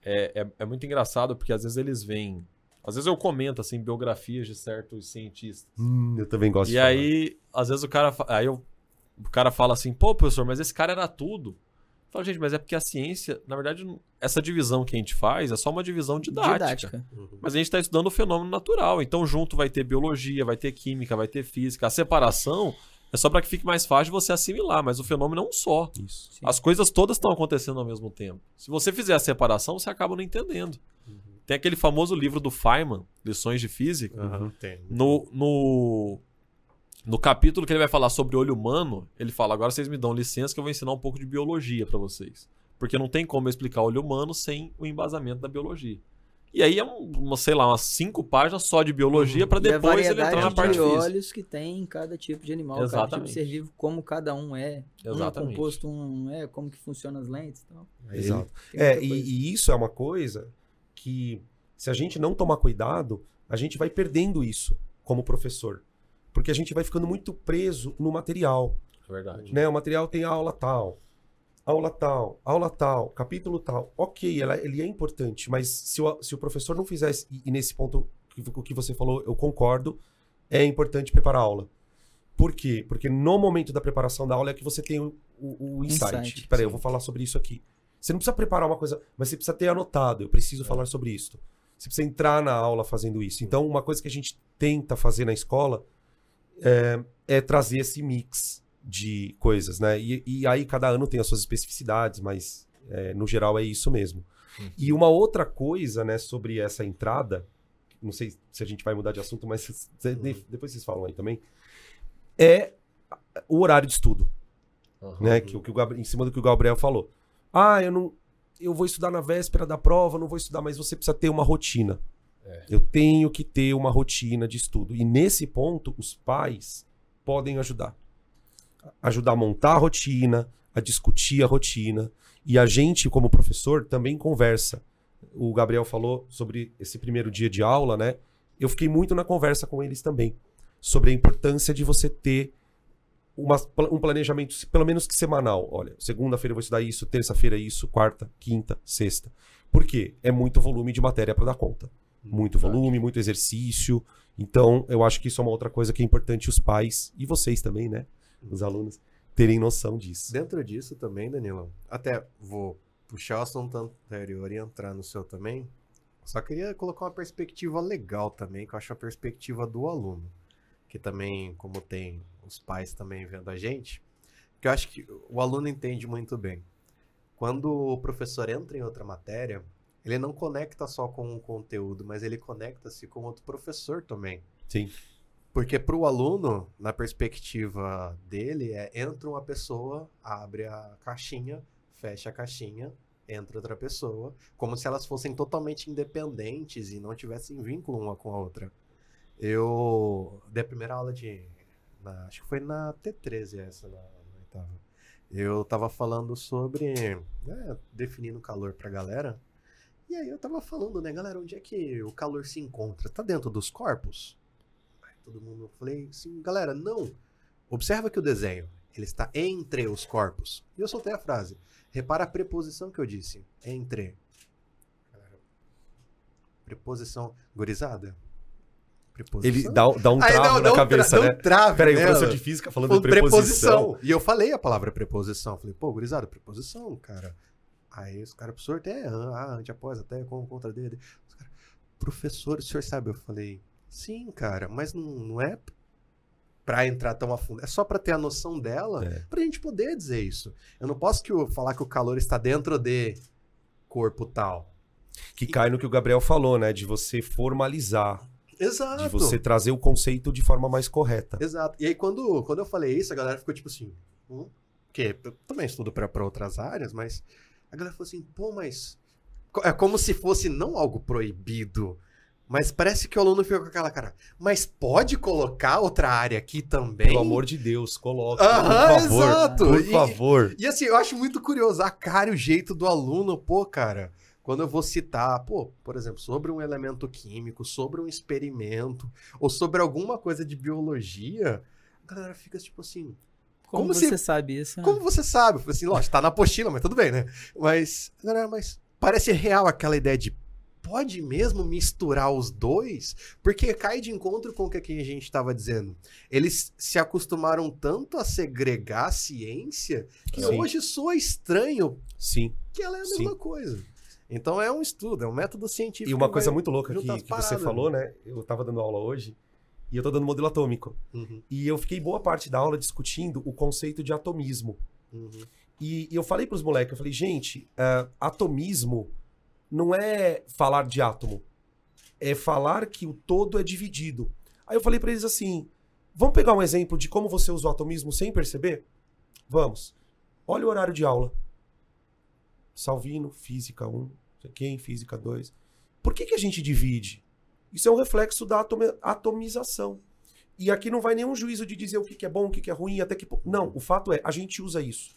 é, é, é muito engraçado porque às vezes eles vêm. Às vezes eu comento, assim, biografias de certos cientistas. Hum, eu também gosto E de falar. aí, às vezes o cara, aí eu- o cara fala assim, pô, professor, mas esse cara era tudo. Eu falo, gente, mas é porque a ciência, na verdade, essa divisão que a gente faz é só uma divisão didática. Uhum. Mas a gente está estudando o fenômeno natural. Então, junto vai ter biologia, vai ter química, vai ter física. A separação é só para que fique mais fácil você assimilar, mas o fenômeno é um só. Isso. As coisas todas estão acontecendo ao mesmo tempo. Se você fizer a separação, você acaba não entendendo. Tem aquele famoso livro do Feynman, Lições de Física. Tem. No, no, no capítulo que ele vai falar sobre olho humano, ele fala: agora vocês me dão licença que eu vou ensinar um pouco de biologia para vocês. Porque não tem como eu explicar olho humano sem o embasamento da biologia. E aí é um, uma, sei lá, umas cinco páginas só de biologia para E a depois ele entrar na parte de física. olhos que tem em cada tipo de animal, cada tipo Exatamente. de ser vivo, como cada um é. Um é Exatamente. composto, um não é, como que funcionam as lentes e tal. Aí Exato. É, e, e isso é uma coisa que, se a gente não tomar cuidado, a gente vai perdendo isso como professor. Porque a gente vai ficando muito preso no material. É verdade. Né? O material tem aula tal, aula tal, aula tal, capítulo tal. Ok, ela- ele é importante, mas se o, se o professor não fizesse, e, e nesse ponto que, o que você falou, eu concordo, é importante preparar a aula. Por quê? Porque no momento da preparação da aula é que você tem o, o- o insight. Insight, Peraí, eu vou falar sobre isso aqui. Você não precisa preparar uma coisa, mas você precisa ter anotado. Eu preciso falar sobre isso. Você precisa entrar na aula fazendo isso. Então, uma coisa que a gente tenta fazer na escola é, é trazer esse mix de coisas, né? E, e aí cada ano tem as suas especificidades, mas é, no geral é isso mesmo. Uhum. E uma outra coisa, né, sobre essa entrada, não sei se a gente vai mudar de assunto, mas cê- de- depois vocês falam aí também, é o horário de estudo Aham. né? Que, que o Gabri- em cima do que o Gabriel falou. Ah, eu não. Eu vou estudar na véspera da prova, não vou estudar, mas você precisa ter uma rotina. É. Eu tenho que ter uma rotina de estudo. E nesse ponto, os pais podem ajudar. Ajudar a montar a rotina, a discutir a rotina. E a gente, como professor, também conversa. O Gabriel falou sobre esse primeiro dia de aula, né? Eu fiquei muito na conversa com eles também. Sobre a importância de você ter uma- um planejamento, pelo menos que semanal. Olha, segunda-feira eu vou estudar isso, terça-feira isso, quarta, quinta, sexta. Por quê? É muito volume de matéria para dar conta. Muito Verdade. volume, muito exercício. Então, eu acho que isso é uma outra coisa que é importante os pais e vocês também, né? Os alunos terem noção disso. Dentro disso também, Danilo, até vou puxar o assunto anterior e entrar no seu também. Só queria colocar uma perspectiva legal também, que eu acho a perspectiva do aluno. Que também, como tem os pais também vendo a gente, que eu acho que o aluno entende muito bem. Quando o professor entra em outra matéria, ele não conecta só com o conteúdo, mas ele conecta-se com outro professor também. Sim. Porque para o aluno, na perspectiva dele, é entra uma pessoa, abre a caixinha, fecha a caixinha, entra outra pessoa, como se elas fossem totalmente independentes e não tivessem vínculo uma com a outra. Eu dei a primeira aula de. Na- acho que foi na T13 essa, na, oitava. Eu tava falando sobre. né, definindo calor pra galera. E aí eu tava falando, né, galera, onde é que o calor se encontra? Tá dentro dos corpos? Aí todo mundo falei assim, galera, não. Observa que o desenho, ele está entre os corpos. E eu soltei a frase. Repara a preposição que eu disse. Entre. Preposição gurizada. Preposição. Ele dá, dá um Aí, travo não, na dá um cabeça, tra- dá né? um trave Peraí, o nela. professor de física falando de preposição. E eu falei a palavra preposição. Falei, pô, gurizada, preposição, cara. Aí os caras, professor, até, ah, ante, após, até, com, contra, dele. Os caras, professor, o senhor sabe? Eu falei, sim, cara, mas não, não é pra entrar tão a fundo. É só pra ter a noção dela, É. pra gente poder dizer isso. Eu não posso que o, falar que o calor está dentro de corpo tal. Que cai no que o Gabriel falou, né? De você formalizar, Exato. de você trazer o conceito de forma mais correta. Exato. E aí, quando, quando eu falei isso, a galera ficou tipo assim. Hum? Porque eu também estudo pra outras áreas, mas a galera falou assim, pô, mas. É como se fosse não algo proibido. Mas parece que o aluno fica com aquela cara. Mas pode colocar outra área aqui também? Pelo amor de Deus, coloque. Aham, por favor. exato. Por E- favor. E assim, eu acho muito curioso a cara e o jeito do aluno, pô, cara. Quando eu vou citar, pô, por exemplo, sobre um elemento químico, sobre um experimento, ou sobre alguma coisa de biologia, a galera fica tipo assim, Como, Como você se- sabe isso? né? como você sabe? Eu falei assim, lógico, tá na apostila, mas tudo bem, né? Mas, galera, mas parece real aquela ideia de pode mesmo misturar os dois? Porque cai de encontro com o que a gente estava dizendo. Eles se acostumaram tanto a segregar a ciência que Sim. hoje soa estranho Sim. que ela é a Sim. mesma coisa. Então é um estudo, é um método científico. E uma coisa muito louca que, que você paradas. falou, né? Eu tava dando aula hoje e eu tô dando modelo atômico. Uhum, E eu fiquei boa parte da aula discutindo o conceito de atomismo. uhum. E eu falei pros moleques, eu falei, gente, ah, atomismo não é falar de átomo, é falar que o todo é dividido. Aí eu falei pra eles assim, vamos pegar um exemplo de como você usa o atomismo sem perceber? Vamos. Olha o horário de aula. Salvino, física 1, quem, física 2. Por que, que a gente divide? Isso é um reflexo da atomização. E aqui não vai nenhum juízo de dizer o que, que é bom, o que, que é ruim, até que. Não, o fato é, a gente usa isso.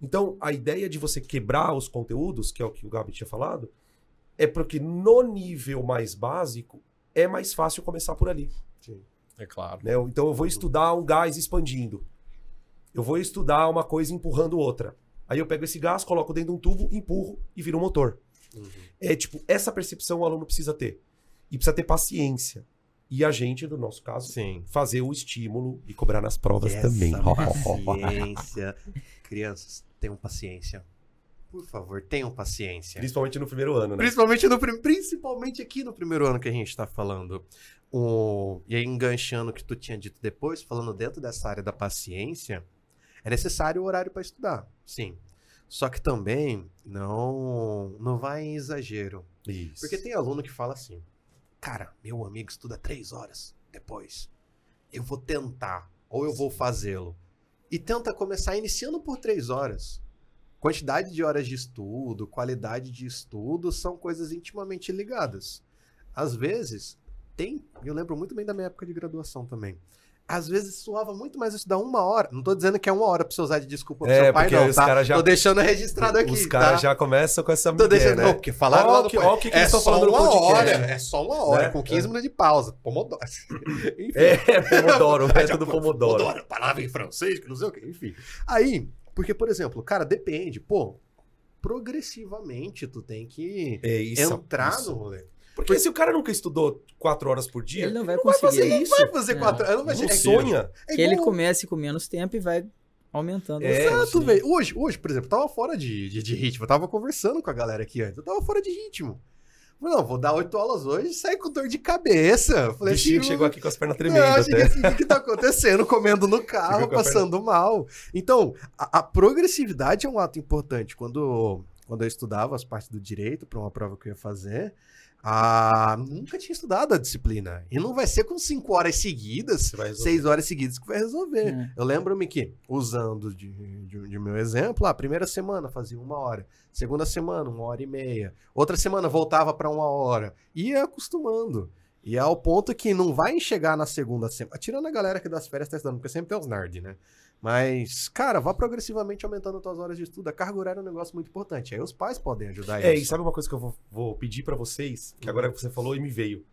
Então, a ideia de você quebrar os conteúdos, que é o que o Gabi tinha falado, é porque no nível mais básico é mais fácil começar por ali. É claro. né? Então, eu vou estudar um gás expandindo. Eu vou estudar uma coisa empurrando outra. Aí eu pego esse gás, coloco dentro de um tubo, empurro e vira um motor. Uhum. É tipo, essa percepção o aluno precisa ter. E precisa ter paciência. E a gente, no nosso caso, Sim. fazer o estímulo e cobrar nas provas Essa também. paciência. Crianças, tenham paciência. Por favor, tenham paciência. Principalmente no primeiro ano, né? Principalmente, no, principalmente aqui no primeiro ano que a gente tá falando. O, e aí, enganchando o que tu tinha dito depois, falando dentro dessa área da paciência, é necessário o horário para estudar, sim. Só que também não, não vai em exagero. Isso. Porque tem aluno que fala assim: Cara, meu amigo estuda três horas depois. Eu vou tentar, ou eu vou fazê-lo. E tenta começar iniciando por três horas. Quantidade de horas de estudo, qualidade de estudo são coisas intimamente ligadas. Às vezes, tem. Eu lembro muito bem da minha época de graduação também. Às vezes suava muito mais estudar uma hora. Não tô dizendo que é uma hora pra você usar de desculpa pro É, seu pai, não, os tá? caras já- Tô deixando registrado aqui. Os caras tá? já começam com essa Tô migué, deixando, né? não, porque falaram Ó lá que- o que que é só falando uma hora, é só uma hora, Né? com 15 minutos de pausa. Pomodoro. Enfim. É, Pomodoro, o método Pomodoro. Pomodoro, palavra em francês, que não sei o que, enfim. Aí, porque, por exemplo, cara, depende, pô, progressivamente tu tem que É isso. entrar isso. no rolê. Porque se o cara nunca estudou quatro horas por dia, Ele não vai não vai conseguir. fazer isso. Vai fazer Não. quatro anos, vai Não ser. sonha. É Que ele comece com menos tempo e vai aumentando. É, Exato, sim. velho. Hoje, hoje, por exemplo, eu tava fora de, de, de ritmo. Eu tava conversando com a galera aqui antes. Eu tava fora de ritmo. Falei, não, vou dar oito aulas hoje e sair com dor de cabeça. O Falei, bichinho assim, chegou aqui com as pernas Não, cheguei até. assim, o que, que tá acontecendo? Comendo no carro, passando mal. Então, a, a progressividade é um ato importante. Quando, quando eu estudava as partes do direito para uma prova que eu ia fazer, ah, nunca tinha estudado a disciplina. E não vai ser com cinco horas seguidas, seis horas seguidas que vai resolver. É. Eu lembro-me que, usando de, de, de meu exemplo, a primeira semana fazia uma hora, segunda semana, uma hora e meia, outra semana voltava para uma hora, ia acostumando. E é ao ponto que não vai chegar na segunda semana. Tirando a galera que das férias tá estudando, porque sempre tem os nerd, né? Mas, cara, vá progressivamente aumentando as tuas horas de estudo. A carga horária é um negócio muito importante. Aí os pais podem ajudar É, e isso. sabe uma coisa que eu vou, vou pedir pra vocês, que Uhum. agora você falou e me veio.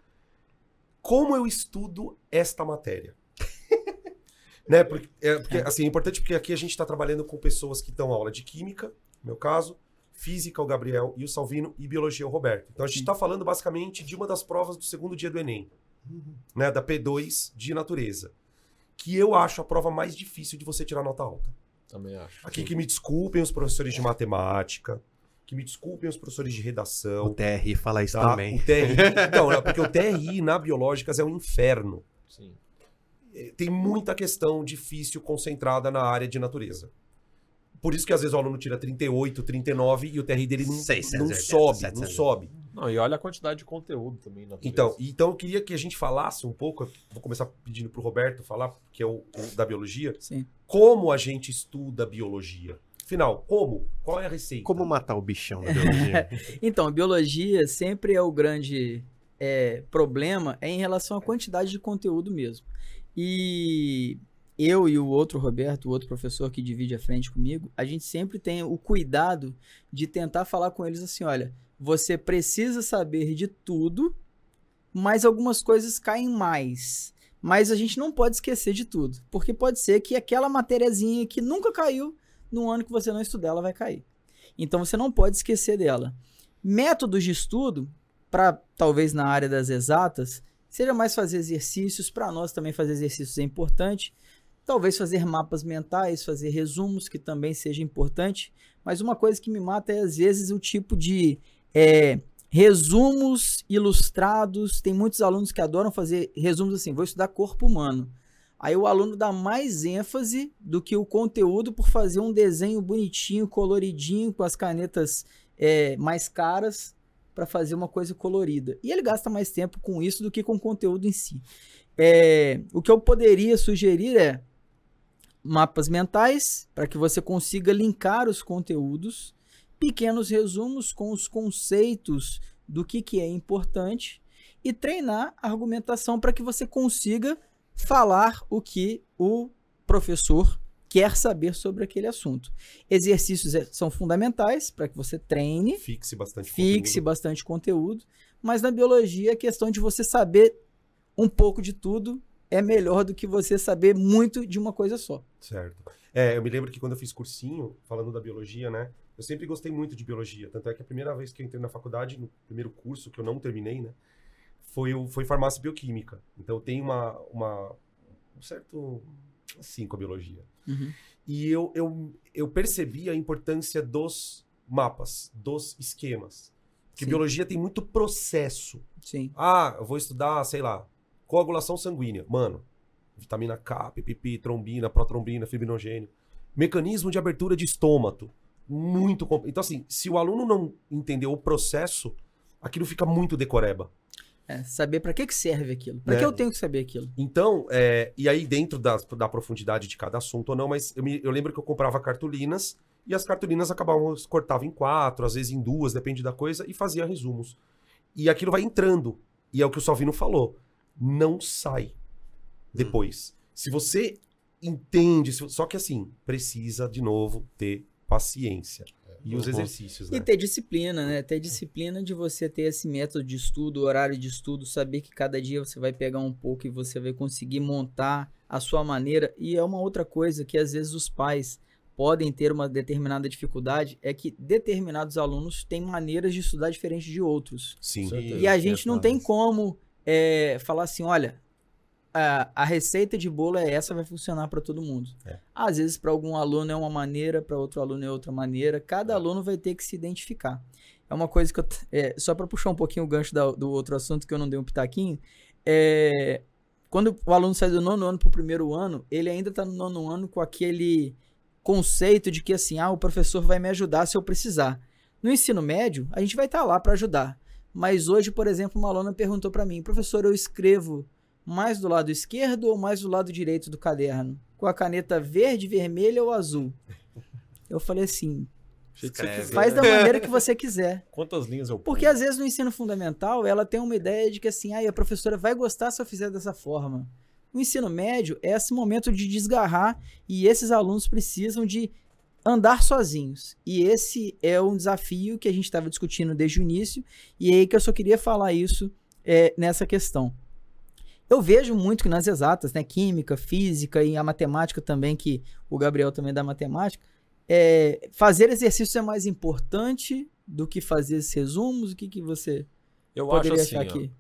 Como eu estudo esta matéria? né? Porque, é, porque, assim, é importante porque aqui a gente está trabalhando com pessoas que dão aula de química, no meu caso, física, o Gabriel e o Salvino, e biologia, o Roberto. Então a gente está falando basicamente de uma das provas do segundo dia do Enem, Uhum. né? Da P2 de natureza. Que eu acho a prova mais difícil de você tirar nota alta. Também acho. Aqui que me desculpem os professores de matemática, que me desculpem os professores de redação. O TRI fala isso Tá? também. O TRI. Então, né, porque o TRI na biológicas é um inferno. Sim. É, Tem muita questão difícil concentrada na área de natureza. Por isso que às vezes o aluno tira 38, 39 e o TRI dele não, Seis, não seis, sobe, sete, não sete. sobe. Não, e olha a quantidade de conteúdo também. na Então, então eu queria que a gente falasse um pouco, vou começar pedindo pro Roberto falar, que é o, o da biologia, Sim. como a gente estuda biologia. Afinal, como? Qual é a receita? Como matar o bichão da biologia? Então, a biologia sempre é o grande é, problema é em relação à quantidade de conteúdo mesmo. E eu e o outro Roberto, o outro professor que divide a frente comigo, a gente sempre tem o cuidado de tentar falar com eles assim: olha, você precisa saber de tudo, mas algumas coisas caem mais. Mas a gente não pode esquecer de tudo, porque pode ser que aquela matériazinha que nunca caiu, no ano que você não estudar, ela vai cair. Então você não pode esquecer dela. Métodos de estudo, para talvez na área das exatas, seja mais fazer exercícios, para nós também fazer exercícios é importante. Talvez fazer mapas mentais, fazer resumos, que também seja importante. Mas uma coisa que me mata é, às vezes, o tipo de é, resumos ilustrados. Tem muitos alunos que adoram fazer resumos assim: vou estudar corpo humano. Aí o aluno dá mais ênfase do que o conteúdo por fazer um desenho bonitinho, coloridinho, com as canetas é, mais caras, para fazer uma coisa colorida. E ele gasta mais tempo com isso do que com o conteúdo em si. É, o que eu poderia sugerir é mapas mentais, para que você consiga linkar os conteúdos, pequenos resumos com os conceitos do que, que é importante e treinar a argumentação para que você consiga falar o que o professor quer saber sobre aquele assunto. Exercícios é- são fundamentais para que você treine, Fixe bastante fixe conteúdo. bastante conteúdo, mas na biologia a questão de você saber um pouco de tudo é melhor do que você saber muito de uma coisa só. Certo. É, eu me lembro que quando eu fiz cursinho, falando da biologia, né? Eu sempre gostei muito de biologia. Tanto é que a primeira vez que eu entrei na faculdade, no primeiro curso, que eu não terminei, né? Foi, o, foi farmácia e bioquímica. Então eu tenho uma, uma, um certo. assim com a biologia. E eu, eu, eu percebi a importância dos mapas, dos esquemas. Que Sim. biologia tem muito processo. Sim. Ah, eu vou estudar, sei lá, coagulação sanguínea. Mano, vitamina K, PPP, trombina, protrombina, fibrinogênio. Mecanismo de abertura de estômago. Muito compl- Então, assim, se o aluno não entender o processo, aquilo fica muito decoreba. É, saber para que, que serve aquilo. Para Né? que eu tenho que saber aquilo? Então, é, e aí dentro da, da profundidade de cada assunto ou não, mas eu, me- eu lembro que eu comprava cartolinas e as cartolinas acabavam, cortava em quatro, às vezes em duas, depende da coisa, e fazia resumos. E aquilo vai entrando. E é o que o Salvino falou. Não sai depois. Se você entende, se- só que assim, precisa de novo ter paciência. E os exercícios, E né? ter disciplina, né? Ter disciplina de você ter esse método de estudo, horário de estudo, saber que cada dia você vai pegar um pouco e você vai conseguir montar a sua maneira. E é uma outra coisa que às vezes os pais podem ter uma determinada dificuldade, é que determinados alunos têm maneiras de estudar diferentes de outros. Sim. E a gente não tem como é, falar assim, olha, a, a receita de bolo é essa, vai funcionar para todo mundo. É. Às vezes para algum aluno é uma maneira, para outro aluno é outra maneira. Cada aluno vai ter que se identificar. é uma coisa que eu. é, só para puxar um pouquinho o gancho da- do outro assunto que eu não dei um pitaquinho. É, quando o aluno sai do nono ano pro primeiro ano, ele ainda tá no nono ano com aquele conceito de que assim, ah, o professor vai me ajudar se eu precisar. No ensino médio, a gente vai estar lá para ajudar. Mas hoje, por exemplo, uma aluna perguntou para mim, professor, eu escrevo mais do lado esquerdo ou mais do lado direito do caderno? Com a caneta verde, vermelha ou azul? Eu falei assim, Escreve. faz da maneira que você quiser. Quantas linhas eu Porque às vezes no ensino fundamental ela tem uma ideia de que assim, ah, a professora vai gostar se eu fizer dessa forma. No ensino médio é esse momento de desgarrar e esses alunos precisam de andar sozinhos. E esse é um desafio que a gente estava discutindo desde o início e é aí que eu só queria falar isso é, nessa questão. Eu vejo muito que nas exatas, né, química, física e a matemática também, que o Gabriel também dá matemática, é, fazer exercícios é mais importante do que fazer esses resumos? O que, que você Eu acho poderia assim, achar ó, aqui?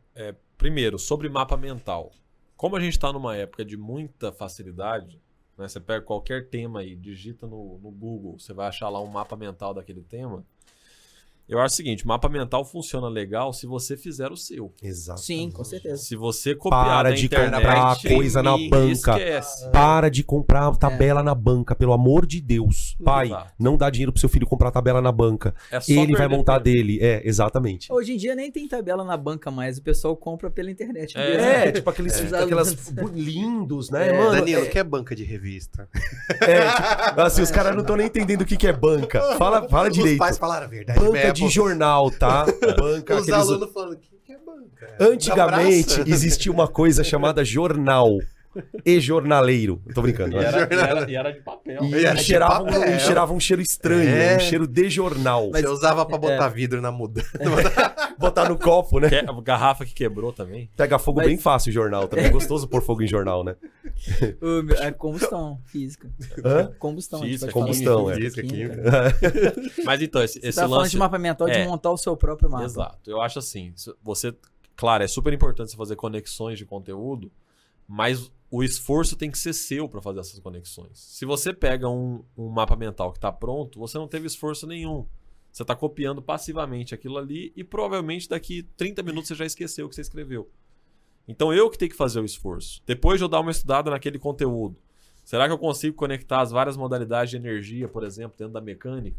Primeiro, sobre mapa mental. Como a gente está numa época de muita facilidade, né, você pega qualquer tema aí, digita no, no Google, você vai achar lá um mapa mental daquele tema. Eu acho o seguinte, mapa mental funciona legal se você fizer o seu. Exato. Sim, com certeza. Se você copiar Para de internet, comprar coisa na banca. Esquece. Para de comprar tabela na banca, pelo amor de Deus. Pai, Exato. não dá dinheiro pro seu filho comprar tabela na banca. É Ele vai montar tempo. dele. É, exatamente. Hoje em dia nem tem tabela na banca mais, o pessoal compra pela internet. É, mesmo. É, tipo aqueles, Os aquelas lindos, né, É, mano? Danilo, é, que é banca de revista? é, tipo, assim, os caras não estão nem entendendo o que, que é banca. Fala, fala Os direito. pais falaram a verdade Banca. De jornal, tá? Banca, Os aqueles... alunos falando, o que é banca? Antigamente existia uma coisa chamada jornal e jornaleiro. Eu tô brincando. E né? era, e era- e era de papel. E, E era de cheirava, um, papel. e cheirava um cheiro estranho, É. um cheiro de jornal. Você usava pra botar É. vidro na mudança. Botar no copo, né? Que- garrafa que quebrou também. Pega fogo Mas- bem fácil o jornal. Também é gostoso pôr fogo em jornal, né? Meu- É combustão física. Hã? Combustão. Física, falar combustão, é. química. Mas então, esse, Você esse tá falando lance... de mapa mental de É. montar o seu próprio mapa. Exato. Eu acho assim, você, claro, é super importante você fazer conexões de conteúdo, mas o esforço tem que ser seu para fazer essas conexões. Se você pega um, um mapa mental que está pronto, você não teve esforço nenhum. Você está copiando passivamente aquilo ali e provavelmente daqui 30 minutos você já esqueceu o que você escreveu. Então eu que tenho que fazer o esforço. Depois de eu dar uma estudada naquele conteúdo, será que eu consigo conectar as várias modalidades de energia, por exemplo, dentro da mecânica?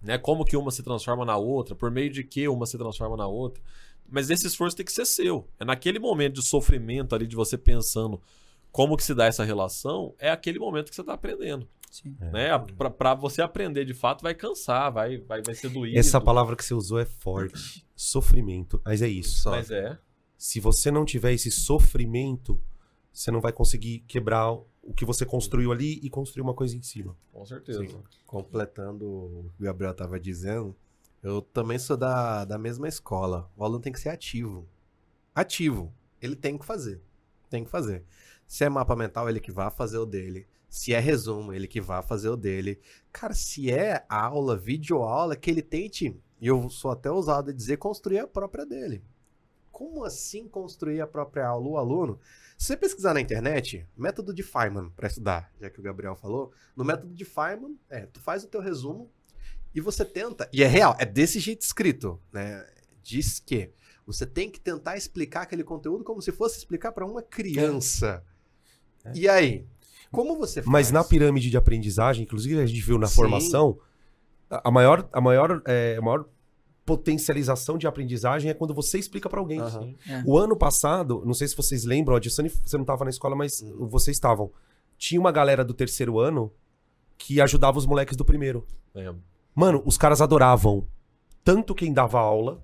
Né? Como que uma se transforma na outra? Por meio de que uma se transforma na outra? Mas esse esforço tem que ser seu. É naquele momento de sofrimento ali, de você pensando como que se dá essa relação, é aquele momento que você está aprendendo. Sim. Né? Pra, pra você aprender de fato, vai cansar, vai, vai, vai ser doído. Essa palavra que você usou é forte. Sofrimento. Mas é isso. Só. Mas é. Se você não tiver esse sofrimento, você não vai conseguir quebrar o que você construiu ali e construir uma coisa em cima. Com certeza. Sim. Completando o que o Gabriel estava dizendo, eu também sou da, da mesma escola. O aluno tem que ser ativo. Ativo. Ele tem que fazer. Tem que fazer. Se é mapa mental, ele que vá fazer o dele. Se é resumo, ele que vá fazer o dele. Cara, se é aula, videoaula, que ele tente, e eu sou até ousado a dizer, construir a própria dele. Como assim construir a própria aula? O aluno, se você pesquisar na internet, método de Feynman para estudar, já que o Gabriel falou, no método de Feynman, é, tu faz o teu resumo e você tenta, e é real, é desse jeito escrito, né? Diz que você tem que tentar explicar aquele conteúdo como se fosse explicar para uma criança. E aí, como você faz? Mas na pirâmide de aprendizagem, inclusive a gente viu na Sim. formação, a maior, a, maior, é, a maior potencialização de aprendizagem é quando você explica pra alguém. Aham. É. O ano passado, não sei se vocês lembram, a Dissane, você não estava na escola, mas Uhum. vocês estavam. Tinha uma galera do terceiro ano que ajudava os moleques do primeiro. Lembro. Mano, os caras adoravam tanto quem dava aula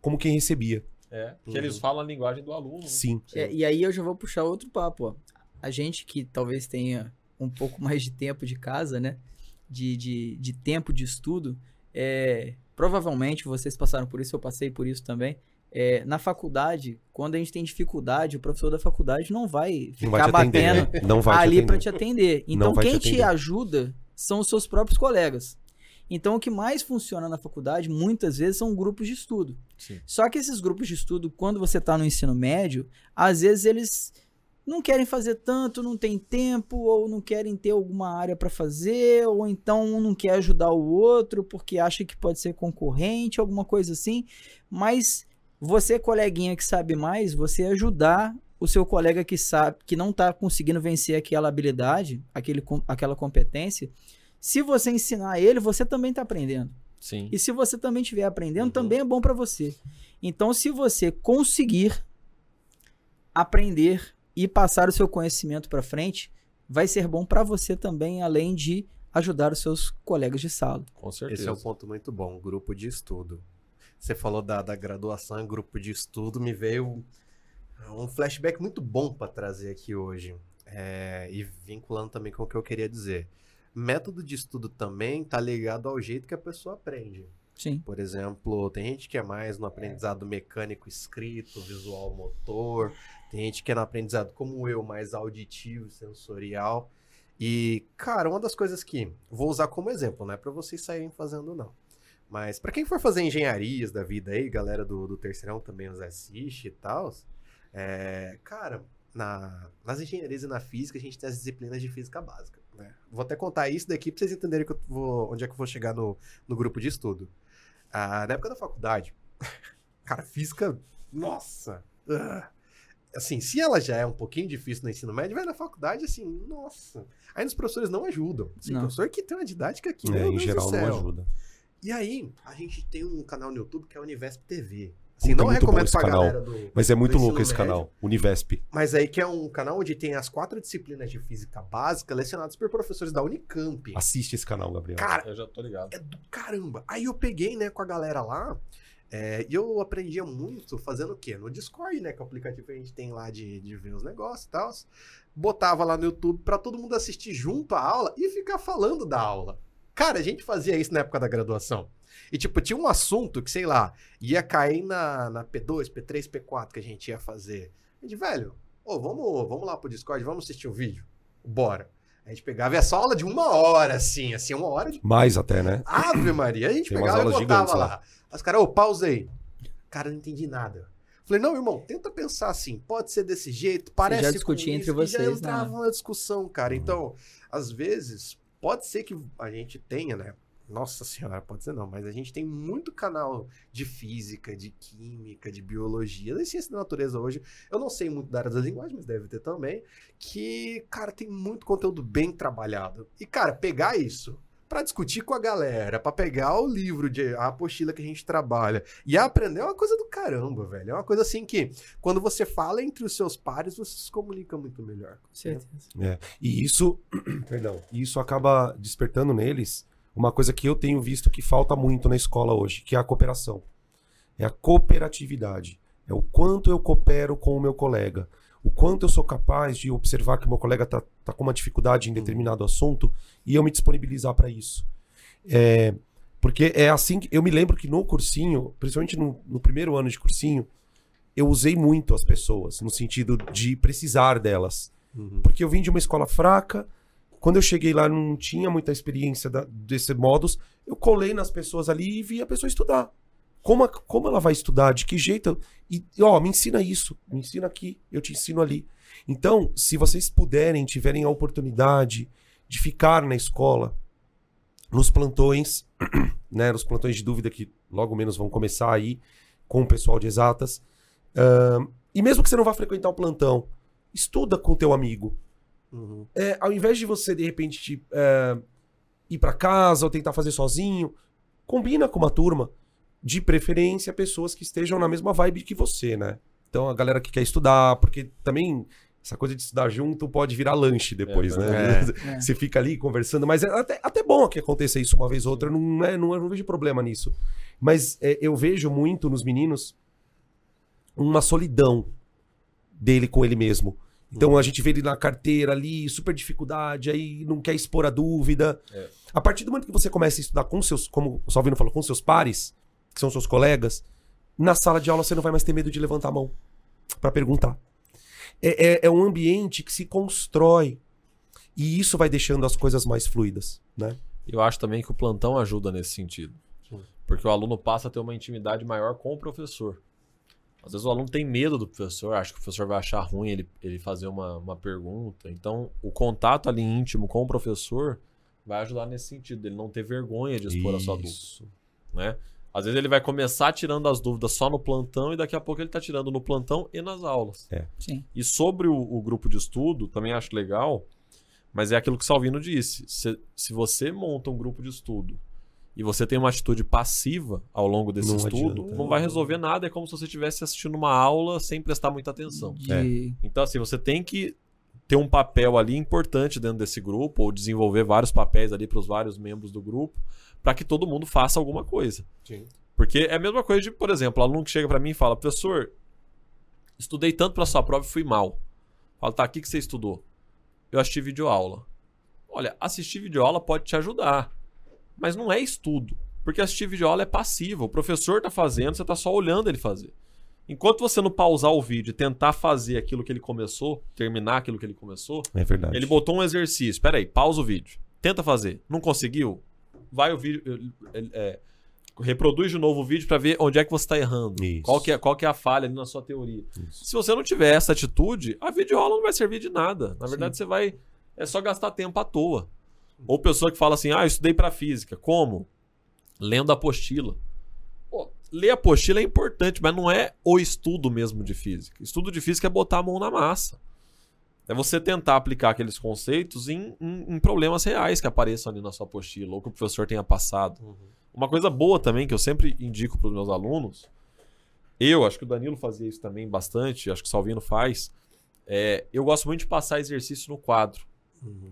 como quem recebia. É. Que Uhum. eles falam a linguagem do aluno. né? Sim. É, e aí eu já vou puxar outro papo, ó. A gente que talvez tenha um pouco mais de tempo de casa, né? De, de, de tempo de estudo, é, provavelmente vocês passaram por isso, eu passei por isso também. É, na faculdade, quando a gente tem dificuldade, o professor da faculdade não vai Não ficar vai te atender. batendo né? Não vai ali te para te atender. Então, te quem te, atender. ajuda são os seus próprios colegas. Então, o que mais funciona na faculdade, muitas vezes, são grupos de estudo. Sim. Só que esses grupos de estudo, quando você está no ensino médio, às vezes eles não querem fazer tanto, não tem tempo, ou não querem ter alguma área para fazer, ou então um não quer ajudar o outro porque acha que pode ser concorrente, alguma coisa assim. Mas você, coleguinha que sabe mais, você ajudar o seu colega que sabe que não está conseguindo vencer aquela habilidade, aquele, aquela competência, se você ensinar ele, você também está aprendendo. Sim. E se você também estiver aprendendo, uhum. também é bom para você. Então, se você conseguir aprender e passar o seu conhecimento para frente, vai ser bom para você também, além de ajudar os seus colegas de sala. Com certeza. Esse é um ponto muito bom, grupo de estudo. Você falou da, da graduação, grupo de estudo, me veio um flashback muito bom para trazer aqui hoje. É, e vinculando também com o que eu queria dizer. Método de estudo também tá ligado ao jeito que a pessoa aprende. Sim. Por exemplo, tem gente que é mais no aprendizado mecânico escrito, visual motor, tem gente que é no aprendizado como eu, mais auditivo, sensorial. E, cara, uma das coisas que vou usar como exemplo, não é para vocês saírem fazendo não. Mas para quem for fazer engenharias da vida aí, galera do, do terceirão também nos assiste e tal, é, cara, na, nas engenharias e na física, a gente tem as disciplinas de física básica. Né? Vou até contar isso daqui para vocês entenderem que eu vou, onde é que eu vou chegar no, no grupo de estudo. Ah, na época da faculdade, cara, física, nossa! Uh, assim, se ela já é um pouquinho difícil no ensino médio, vai na faculdade, assim, nossa. Aí os professores não ajudam. Assim, não. professor que tem uma didática aqui, é, em geral não ajuda. E aí, a gente tem um canal no YouTube que é o Univesp TV. Assim, não recomendo pra canal. galera do. Mas é muito louco esse médio, canal, Univesp. Mas aí que é um canal onde tem as quatro disciplinas de física básica lecionadas por professores da Unicamp. Assiste esse canal, Gabriel. Cara, eu já tô ligado. É do caramba. Aí eu peguei, né, com a galera lá. É, e eu aprendia muito fazendo o quê? No Discord, né? Que é o aplicativo que a gente tem lá de, de ver os negócios e tal. Botava lá no YouTube para todo mundo assistir junto a aula e ficar falando da aula. Cara, a gente fazia isso na época da graduação. E, tipo, tinha um assunto que, sei lá, ia cair na, na P2, P3, P4 que a gente ia fazer. A gente, velho, ô, vamos, vamos lá pro Discord, vamos assistir o um vídeo? Bora. A gente pegava essa aula de uma hora, assim, assim, uma hora de. Mais até, né? Ave Maria. A gente Tem pegava e botava lá. lá. As caras, ô, pausei. Cara, não entendi nada. Falei, não, irmão, tenta pensar assim, pode ser desse jeito, parece. Já discutia entre vocês, já entrava né? uma discussão, cara. Uhum. Então, às vezes, pode ser que a gente tenha, né? Nossa senhora, pode ser não, mas a gente tem muito canal de física, de química, de biologia, da ciência da natureza hoje. Eu não sei muito da área das linguagens, mas deve ter também. Que, cara, tem muito conteúdo bem trabalhado. E, cara, pegar isso para discutir com a galera, para pegar o livro de a apostila que a gente trabalha e aprender é uma coisa do caramba, velho. É uma coisa assim que quando você fala entre os seus pares, você se comunica muito melhor. Com certeza. É. E isso, perdão, isso acaba despertando neles uma coisa que eu tenho visto que falta muito na escola hoje, que é a cooperação. É a cooperatividade. É o quanto eu coopero com o meu colega. O quanto eu sou capaz de observar que o meu colega está tá com uma dificuldade em determinado assunto e eu me disponibilizar para isso. É, porque é assim que. Eu me lembro que no cursinho, principalmente no, no primeiro ano de cursinho, eu usei muito as pessoas, no sentido de precisar delas. Uhum. Porque eu vim de uma escola fraca, quando eu cheguei lá, não tinha muita experiência da, desse modus. Eu colei nas pessoas ali e vi a pessoa estudar. Como, a, como ela vai estudar? De que jeito? E, ó, me ensina isso. Me ensina aqui. Eu te ensino ali. Então, se vocês puderem, tiverem a oportunidade de ficar na escola, nos plantões, né, nos plantões de dúvida que logo menos vão começar aí com o pessoal de exatas. Uh, e mesmo que você não vá frequentar o plantão, estuda com o teu amigo. Uhum. É, ao invés de você, de repente, é, ir para casa ou tentar fazer sozinho, combina com uma turma. De preferência, pessoas que estejam na mesma vibe que você, né? Então, a galera que quer estudar, porque também essa coisa de estudar junto pode virar lanche depois, é, né? É. Você fica ali conversando, mas é até, até bom que aconteça isso uma vez ou outra, não, é, não, eu não vejo problema nisso. Mas é, eu vejo muito nos meninos uma solidão dele com ele mesmo. Então a gente vê ele na carteira ali, super dificuldade, aí não quer expor a dúvida. É. A partir do momento que você começa a estudar com seus, como o Salvino falou, com seus pares, que são seus colegas, na sala de aula você não vai mais ter medo de levantar a mão para perguntar. É, é, é, um ambiente que se constrói e isso vai deixando as coisas mais fluidas, né? Eu acho também que o plantão ajuda nesse sentido. Porque o aluno passa a ter uma intimidade maior com o professor. Às vezes o aluno tem medo do professor, acha que o professor vai achar ruim ele, ele fazer uma, uma pergunta. Então, o contato ali íntimo com o professor vai ajudar nesse sentido, ele não ter vergonha de expor a sua dúvida. Isso. Né? Às vezes ele vai começar tirando as dúvidas só no plantão e daqui a pouco ele está tirando no plantão e nas aulas. Sim. E sobre o, o grupo de estudo, também acho legal, mas é aquilo que o Salvino disse. Se, se você monta um grupo de estudo e você tem uma atitude passiva ao longo desse Não estudo, adianta. não vai resolver nada. É como se você estivesse assistindo uma aula sem prestar muita atenção. De... Então, assim, você tem que ter um papel ali importante dentro desse grupo, ou desenvolver vários papéis ali para os vários membros do grupo, para que todo mundo faça alguma coisa. Sim. Porque é a mesma coisa de, por exemplo, aluno que chega para mim e fala: professor, estudei tanto para sua prova e fui mal. Fala, tá, o que, que você estudou? Eu assisti videoaula. Olha, assistir videoaula pode te ajudar, mas não é estudo. Porque assistir videoaula é passivo. O professor tá fazendo, você tá só olhando ele fazer. Enquanto você não pausar o vídeo e tentar fazer aquilo que ele começou, terminar aquilo que ele começou, É verdade. ele botou um exercício. Pera aí, pausa o vídeo. Tenta fazer. Não conseguiu? Vai o vídeo. é, reproduz de novo o vídeo para ver onde é que você está errando. Isso. Qual que, é, qual que é a falha ali na sua teoria. Isso. Se você não tiver essa atitude, a videoaula não vai servir de nada. Na Sim. verdade, você vai. É só gastar tempo à toa. Ou pessoa que fala assim: ah, eu estudei para física. Como? Lendo a apostila. Pô, ler a apostila é importante, mas não é o estudo mesmo de física. Estudo de física é botar a mão na massa. É você tentar aplicar aqueles conceitos em, em- em problemas reais que apareçam ali na sua apostila, ou que o professor tenha passado. Uma coisa boa também, que eu sempre indico para os meus alunos, eu, acho que o Danilo fazia isso também bastante, acho que o Salvino faz, é, eu gosto muito de passar exercício no quadro.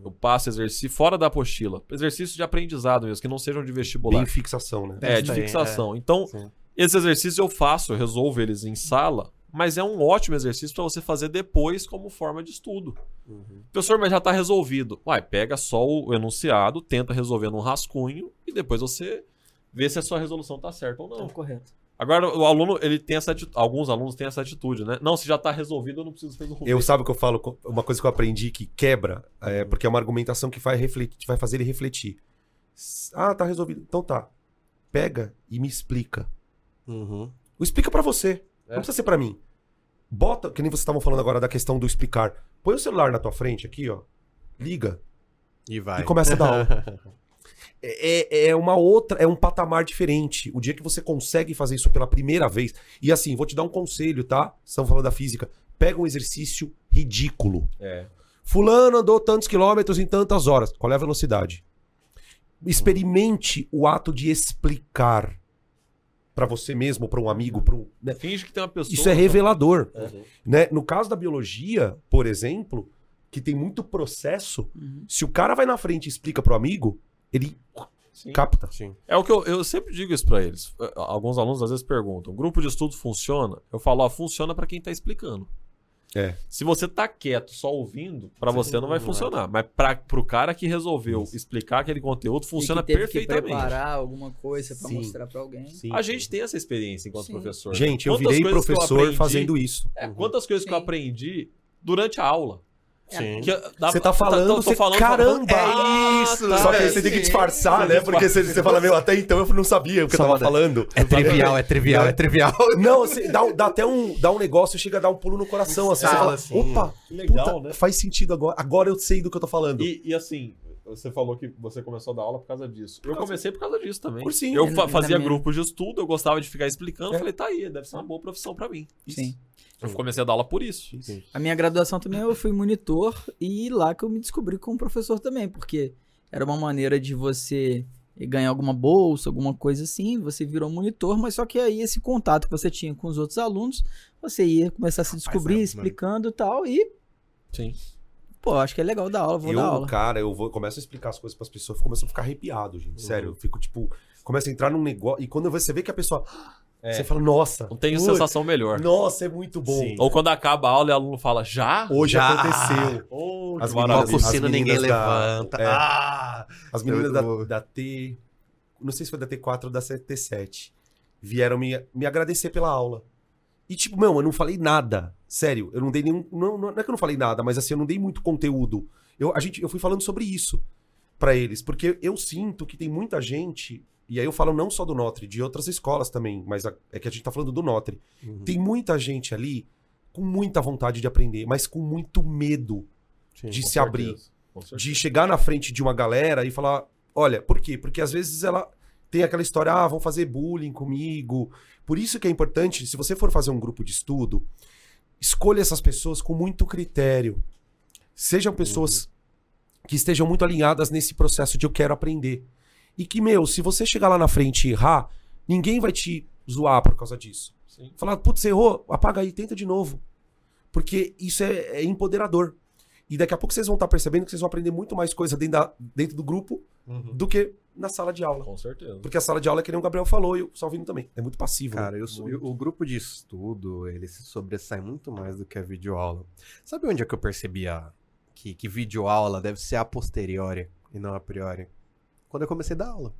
Eu passo exercício fora da apostila. Exercícios de aprendizado mesmo, que não sejam de vestibular. Bem fixação, né? É, de fixação. Então, Sim. esses exercícios eu faço, eu resolvo eles em sala, mas é um ótimo exercício para você fazer depois como forma de estudo. Uhum. Professor, mas já está resolvido. Uai, pega só o enunciado, tenta resolver num rascunho e depois você vê se a sua resolução está certa ou não. Tá correto. Agora, o aluno, ele tem essa atitude, alguns alunos têm essa atitude, né? Não, se já está resolvido, eu não preciso resolver. Eu sabe o que eu falo? Uma coisa que eu aprendi que quebra, é, porque é uma argumentação que vai, refletir, vai fazer ele refletir. Ah, tá resolvido. Então tá. Pega e me explica. Uhum. Explica pra você. É. Não precisa ser pra mim. Bota, que nem vocês estavam falando agora da questão do explicar. Põe o celular na tua frente aqui, ó. Liga. E vai. E começa a dar aula. É, é uma outra, é um patamar diferente. O dia que você consegue fazer isso pela primeira vez. E assim, vou te dar um conselho, tá? Estamos falando da física. Pega um exercício ridículo. É. Fulano andou tantos quilômetros em tantas horas. Qual é a velocidade? Experimente o ato de explicar pra você mesmo, pra um amigo, para um. né? Finge que tem uma pessoa. Isso é revelador. Uhum. Né? No caso da biologia, por exemplo, que tem muito processo, Uhum. se o cara vai na frente e explica pro amigo, ele Sim. capta. Sim. É o que eu, eu sempre digo isso pra eles. Eh, Alguns alunos às vezes perguntam: grupo de estudo funciona? Eu falo: ó, funciona pra quem tá explicando. É. Se você tá quieto só ouvindo, pra Sim, você não vai não funcionar. Mas pra, pro cara que resolveu explicar aquele conteúdo, funciona e que perfeitamente. que preparar alguma coisa pra Sim. mostrar pra alguém. Sim. A gente tem essa experiência enquanto Sim. professor. Gente, eu Quantas virei coisas que eu professor aprendi- fazendo isso. É, quantas coisas que eu Sim. aprendi durante a aula. Sim. Que dá- Você tá falando, tô você- falando- caramba! Ah, isso, tá. Só que aí É, você tem que sim. disfarçar, né? Porque você, você fala, meu, até então eu não sabia o que eu Só tava manda- falando. É trivial, é trivial, é trivial. Não, você dá, dá até um, dá um negócio, chega a dar um pulo no coração. Assim, você Ah, fala, sim. opa, legal, puta, né? faz sentido agora. Agora eu sei do que eu tô falando. E, e assim, você falou que você começou a dar aula por causa disso. Eu comecei por causa disso também. Cursinho. Eu Eu fa- fazia também. grupos de estudo, eu gostava de ficar explicando. É. Falei, tá aí, deve ser uma boa profissão pra mim. Sim. Eu comecei a dar aula por isso. A minha graduação também eu fui monitor e lá que eu me descobri como professor também, porque era uma maneira de você ganhar alguma bolsa, alguma coisa assim, você virou monitor, mas só que aí esse contato que você tinha com os outros alunos, você ia começar a se descobrir, é, mano. explicando e tal, e, Sim. Pô, acho que é legal dar aula, vou eu, dar aula. cara, eu vou, começo a explicar as coisas pras pessoas, eu começo a ficar arrepiado, gente. Sério, eu fico tipo, começo a entrar num negócio. E quando você vê que a pessoa. É. Você fala, nossa. Não tem sensação melhor. Nossa, é muito bom. Sim. Ou quando acaba a aula e o aluno fala, já? Hoje Já. aconteceu. Oh, As que meninas- as Oficina ninguém meninas da- levanta. é. Ah! As meninas da, da T. Não sei se foi da T4 ou da T7. Vieram me, me agradecer pela aula. E, tipo, meu, eu não falei nada. Sério, eu não dei nenhum. Não, não é que eu não falei nada, mas assim, eu não dei muito conteúdo. Eu, a gente, eu fui falando sobre isso pra eles. Porque eu sinto que tem muita gente. e aí eu falo não só do Notre, de outras escolas também, mas a- é que a gente tá falando do Notre. Uhum. Tem muita gente ali com muita vontade de aprender, mas com muito medo Sim. de se abrir. certeza, certeza. de chegar na frente de uma galera e falar, olha, por quê? Porque às vezes ela tem aquela história, ah, vão fazer bullying comigo. Por isso que é importante, se você for fazer um grupo de estudo, escolha essas pessoas com muito critério. Sejam pessoas que estejam muito alinhadas nesse processo de eu quero aprender. E que, meu, se você chegar lá na frente e errar, ninguém vai te zoar por causa disso. Sim. Falar, putz, você errou, apaga aí, tenta de novo. Porque isso é, é empoderador. E daqui a pouco vocês vão estar percebendo que vocês vão aprender muito mais coisa dentro, da- dentro do grupo Uhum. do que na sala de aula. Com certeza. Porque a sala de aula é que nem o Gabriel falou e o Salvino também. É muito passivo. né? Cara, eu sou- o grupo de estudo, ele se sobressai muito mais do que a videoaula. Sabe onde é que eu percebia que, que videoaula deve ser a posteriori e não a priori? Quando eu comecei a dar aula.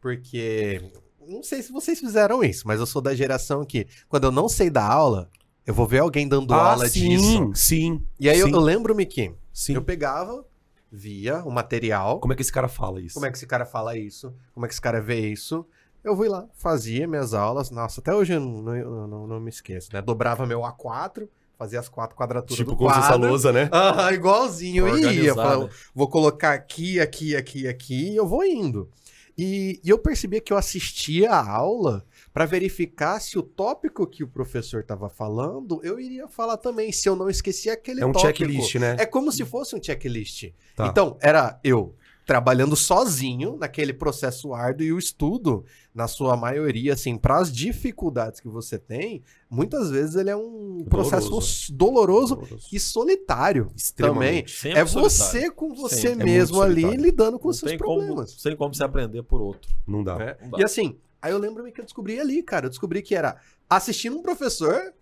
Porque, não sei se vocês fizeram isso, mas eu sou da geração que, quando eu não sei dar aula, eu vou ver alguém dando aula Ah, sim, disso. sim. E aí eu, sim, eu lembro-me que sim. eu pegava, via o material, Como é que esse cara fala isso? como é que esse cara fala isso? Como é que esse cara vê isso? Eu fui lá, fazia minhas aulas. Nossa, até hoje eu não, não, não, não me esqueço, né? Dobrava meu A4, fazia as quatro quadraturas tipo do como essa quadro. lousa, né? Ah, igualzinho. Eu ia. Falava, vou colocar aqui, aqui, aqui, aqui, e eu vou indo. E, e eu percebia que eu assistia a aula para verificar se o tópico que o professor estava falando, eu iria falar também, se eu não esquecia aquele É um tópico. checklist, né? É como se fosse um checklist. Tá. Então, era eu trabalhando sozinho naquele processo árduo e o estudo, na sua maioria, assim, para as dificuldades que você tem, muitas vezes ele é um processo Doloroso. doloroso e solitário. Extremamente. Sempre é solitário. você com você Sempre. É mesmo muito ali solitário. lidando com Não os seus tem como, problemas. sem como você aprender por outro. Não dá. né? Não dá. E assim, aí eu lembro-me que eu descobri ali, cara. Eu descobri que era assistindo um professor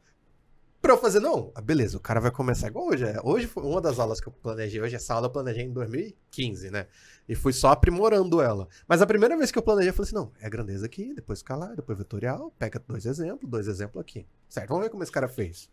pra eu fazer, não, ah, beleza, o cara vai começar igual hoje. é. Hoje foi uma das aulas que eu planejei. Hoje, essa aula eu planejei em 2015, né? E fui só aprimorando ela. Mas a primeira vez que eu planejei, eu falei assim: não, é grandeza aqui, depois escalar, depois vetorial, pega dois exemplos, dois exemplos aqui. Certo, vamos ver como esse cara fez.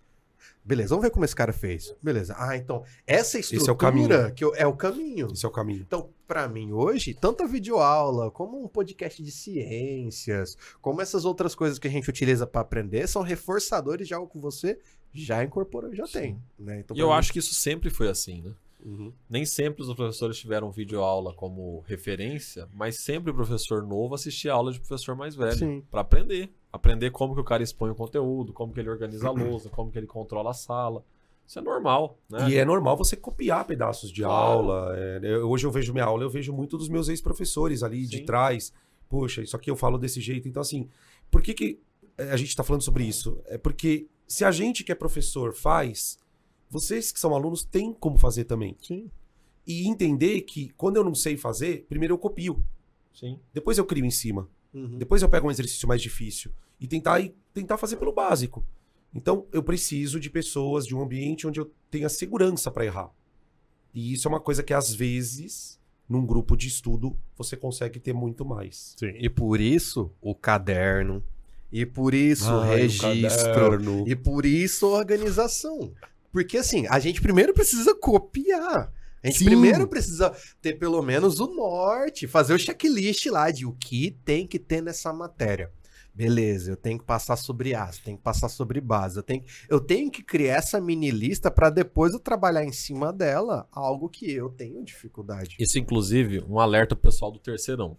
Beleza, vamos ver como esse cara fez. Beleza. Ah, então, essa é o estrutura caminho. que eu- é o caminho. Esse é o caminho. Então, pra mim hoje, tanto a videoaula, como um podcast de ciências, como essas outras coisas que a gente utiliza pra aprender, são reforçadores de algo que você já incorporou, já Sim. tem. Né? Então, E eu mim- acho que isso sempre foi assim, né? Uhum. Nem sempre os professores tiveram videoaula como referência, mas sempre o professor novo assistia a aula de professor mais velho para aprender, aprender como que o cara expõe o conteúdo, como que ele organiza a lousa, como que ele controla a sala. Isso é normal, né? E é normal você copiar pedaços de Claro. aula. é, eu- hoje eu vejo minha aula, eu vejo muito dos meus ex-professores ali de Sim. trás. Poxa, isso aqui eu falo desse jeito. Então, assim, por que, que eh, a gente está falando sobre isso? É porque se a gente que é professor faz, vocês que são alunos têm como fazer também. Sim. E entender que quando eu não sei fazer, primeiro eu copio. Sim. Depois eu crio em cima. Uhum. Depois eu pego um exercício mais difícil e tentar, e tentar fazer pelo básico. Então, eu preciso de pessoas, de um ambiente onde eu tenha segurança para errar. E isso é uma coisa que, às vezes, num grupo de estudo, você consegue ter muito mais. Sim. E por isso, o caderno. E por isso, o registro. E por isso, a organização. Porque assim, a gente primeiro precisa copiar. A gente Sim. primeiro precisa ter pelo menos o norte, fazer o checklist lá de o que tem que ter nessa matéria. Beleza, eu tenho que passar sobre as, tenho que passar sobre base, eu tenho, eu tenho que criar essa mini lista para depois eu trabalhar em cima dela algo que eu tenho dificuldade. Isso, inclusive, um alerta pro pessoal do terceirão.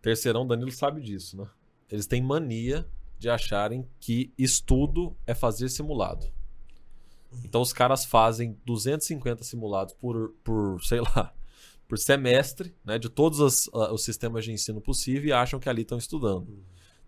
Terceirão, Danilo sabe disso, né? Eles têm mania de acharem que estudo é fazer simulado. Então os caras fazem 250 simulados por, por sei lá, por semestre, né? De todos as- ah, os sistemas de ensino possível e acham que ali estão estudando.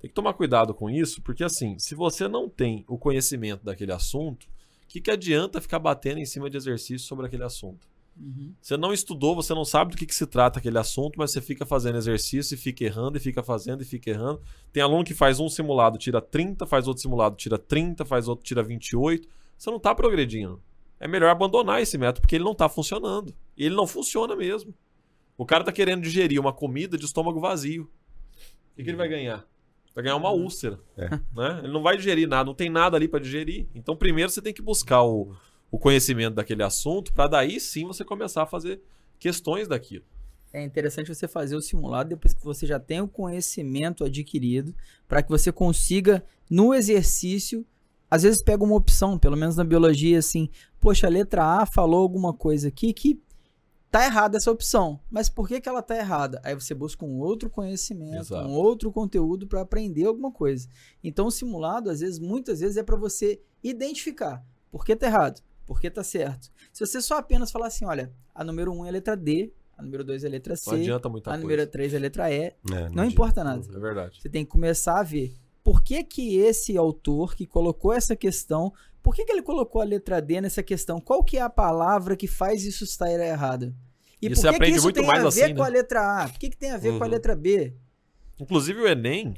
Tem que tomar cuidado com isso, porque assim, se você não tem o conhecimento daquele assunto, o que, que adianta ficar batendo em cima de exercícios sobre aquele assunto? Uhum. Você não estudou, você não sabe do que, que se trata aquele assunto, mas você fica fazendo exercício e fica errando, e fica fazendo e fica errando. Tem aluno que faz um simulado, tira 30, faz outro simulado, tira 30, faz outro, tira 28. Você não tá progredindo. É melhor abandonar esse método, porque ele não tá funcionando. E ele não funciona mesmo. O cara tá querendo digerir uma comida de estômago vazio. O que, que ele vai ganhar? Vai ganhar uma úlcera. É. Né? Ele não vai digerir nada, não tem nada ali para digerir. Então, primeiro você tem que buscar o, o conhecimento daquele assunto, para daí sim você começar a fazer questões daquilo. é interessante você fazer o simulado depois que você já tem o conhecimento adquirido, para que você consiga, no exercício, às vezes pega uma opção, pelo menos na biologia, assim, poxa, a letra A falou alguma coisa aqui que tá errada essa opção. Mas por que, que ela tá errada? Aí você busca um outro conhecimento, Exato. um outro conteúdo para aprender alguma coisa. Então o simulado, às vezes, muitas vezes, é para você identificar por que tá errado, por que tá certo. Se você só apenas falar assim, olha, a número 1 é a letra D, a número 2 é a letra C, Não adianta muita a coisa. número 3 é a letra E, É, não, adianta. importa nada. É verdade. Você tem que começar a ver por que que esse autor que colocou essa questão, por que que ele colocou a letra D nessa questão? Qual que é a palavra que faz isso estar errada? E, E por você que que isso muito tem a ver assim, com né? a letra A? Por que, que tem a ver com a Uhum. letra B? Inclusive o Enem,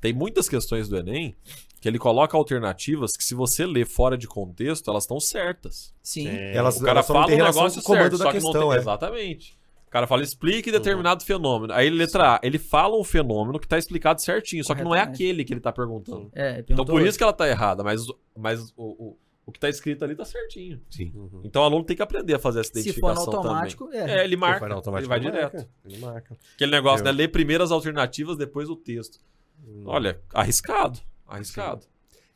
tem muitas questões do Enem que ele coloca alternativas que se você ler fora de contexto, elas estão certas. Sim. Elas, o cara elas não fala um relação negócio com o comando certo, da só que não questão, tem... é. Exatamente. O cara fala, explique determinado fenômeno. Aí letra A, ele fala um fenômeno que tá explicado certinho, só que não é aquele que ele tá perguntando. É, Então por isso que ela tá errada, mas, mas o, o, o que tá escrito ali tá certinho. Sim. Uhum. Então o aluno tem que aprender a fazer essa Se for identificação no automático, também. é. É, ele marca, Se for automático, ele vai marca, direto. Ele marca. Aquele negócio, Eu- né? Ler primeiro as alternativas, depois o texto. Olha, arriscado. Arriscado.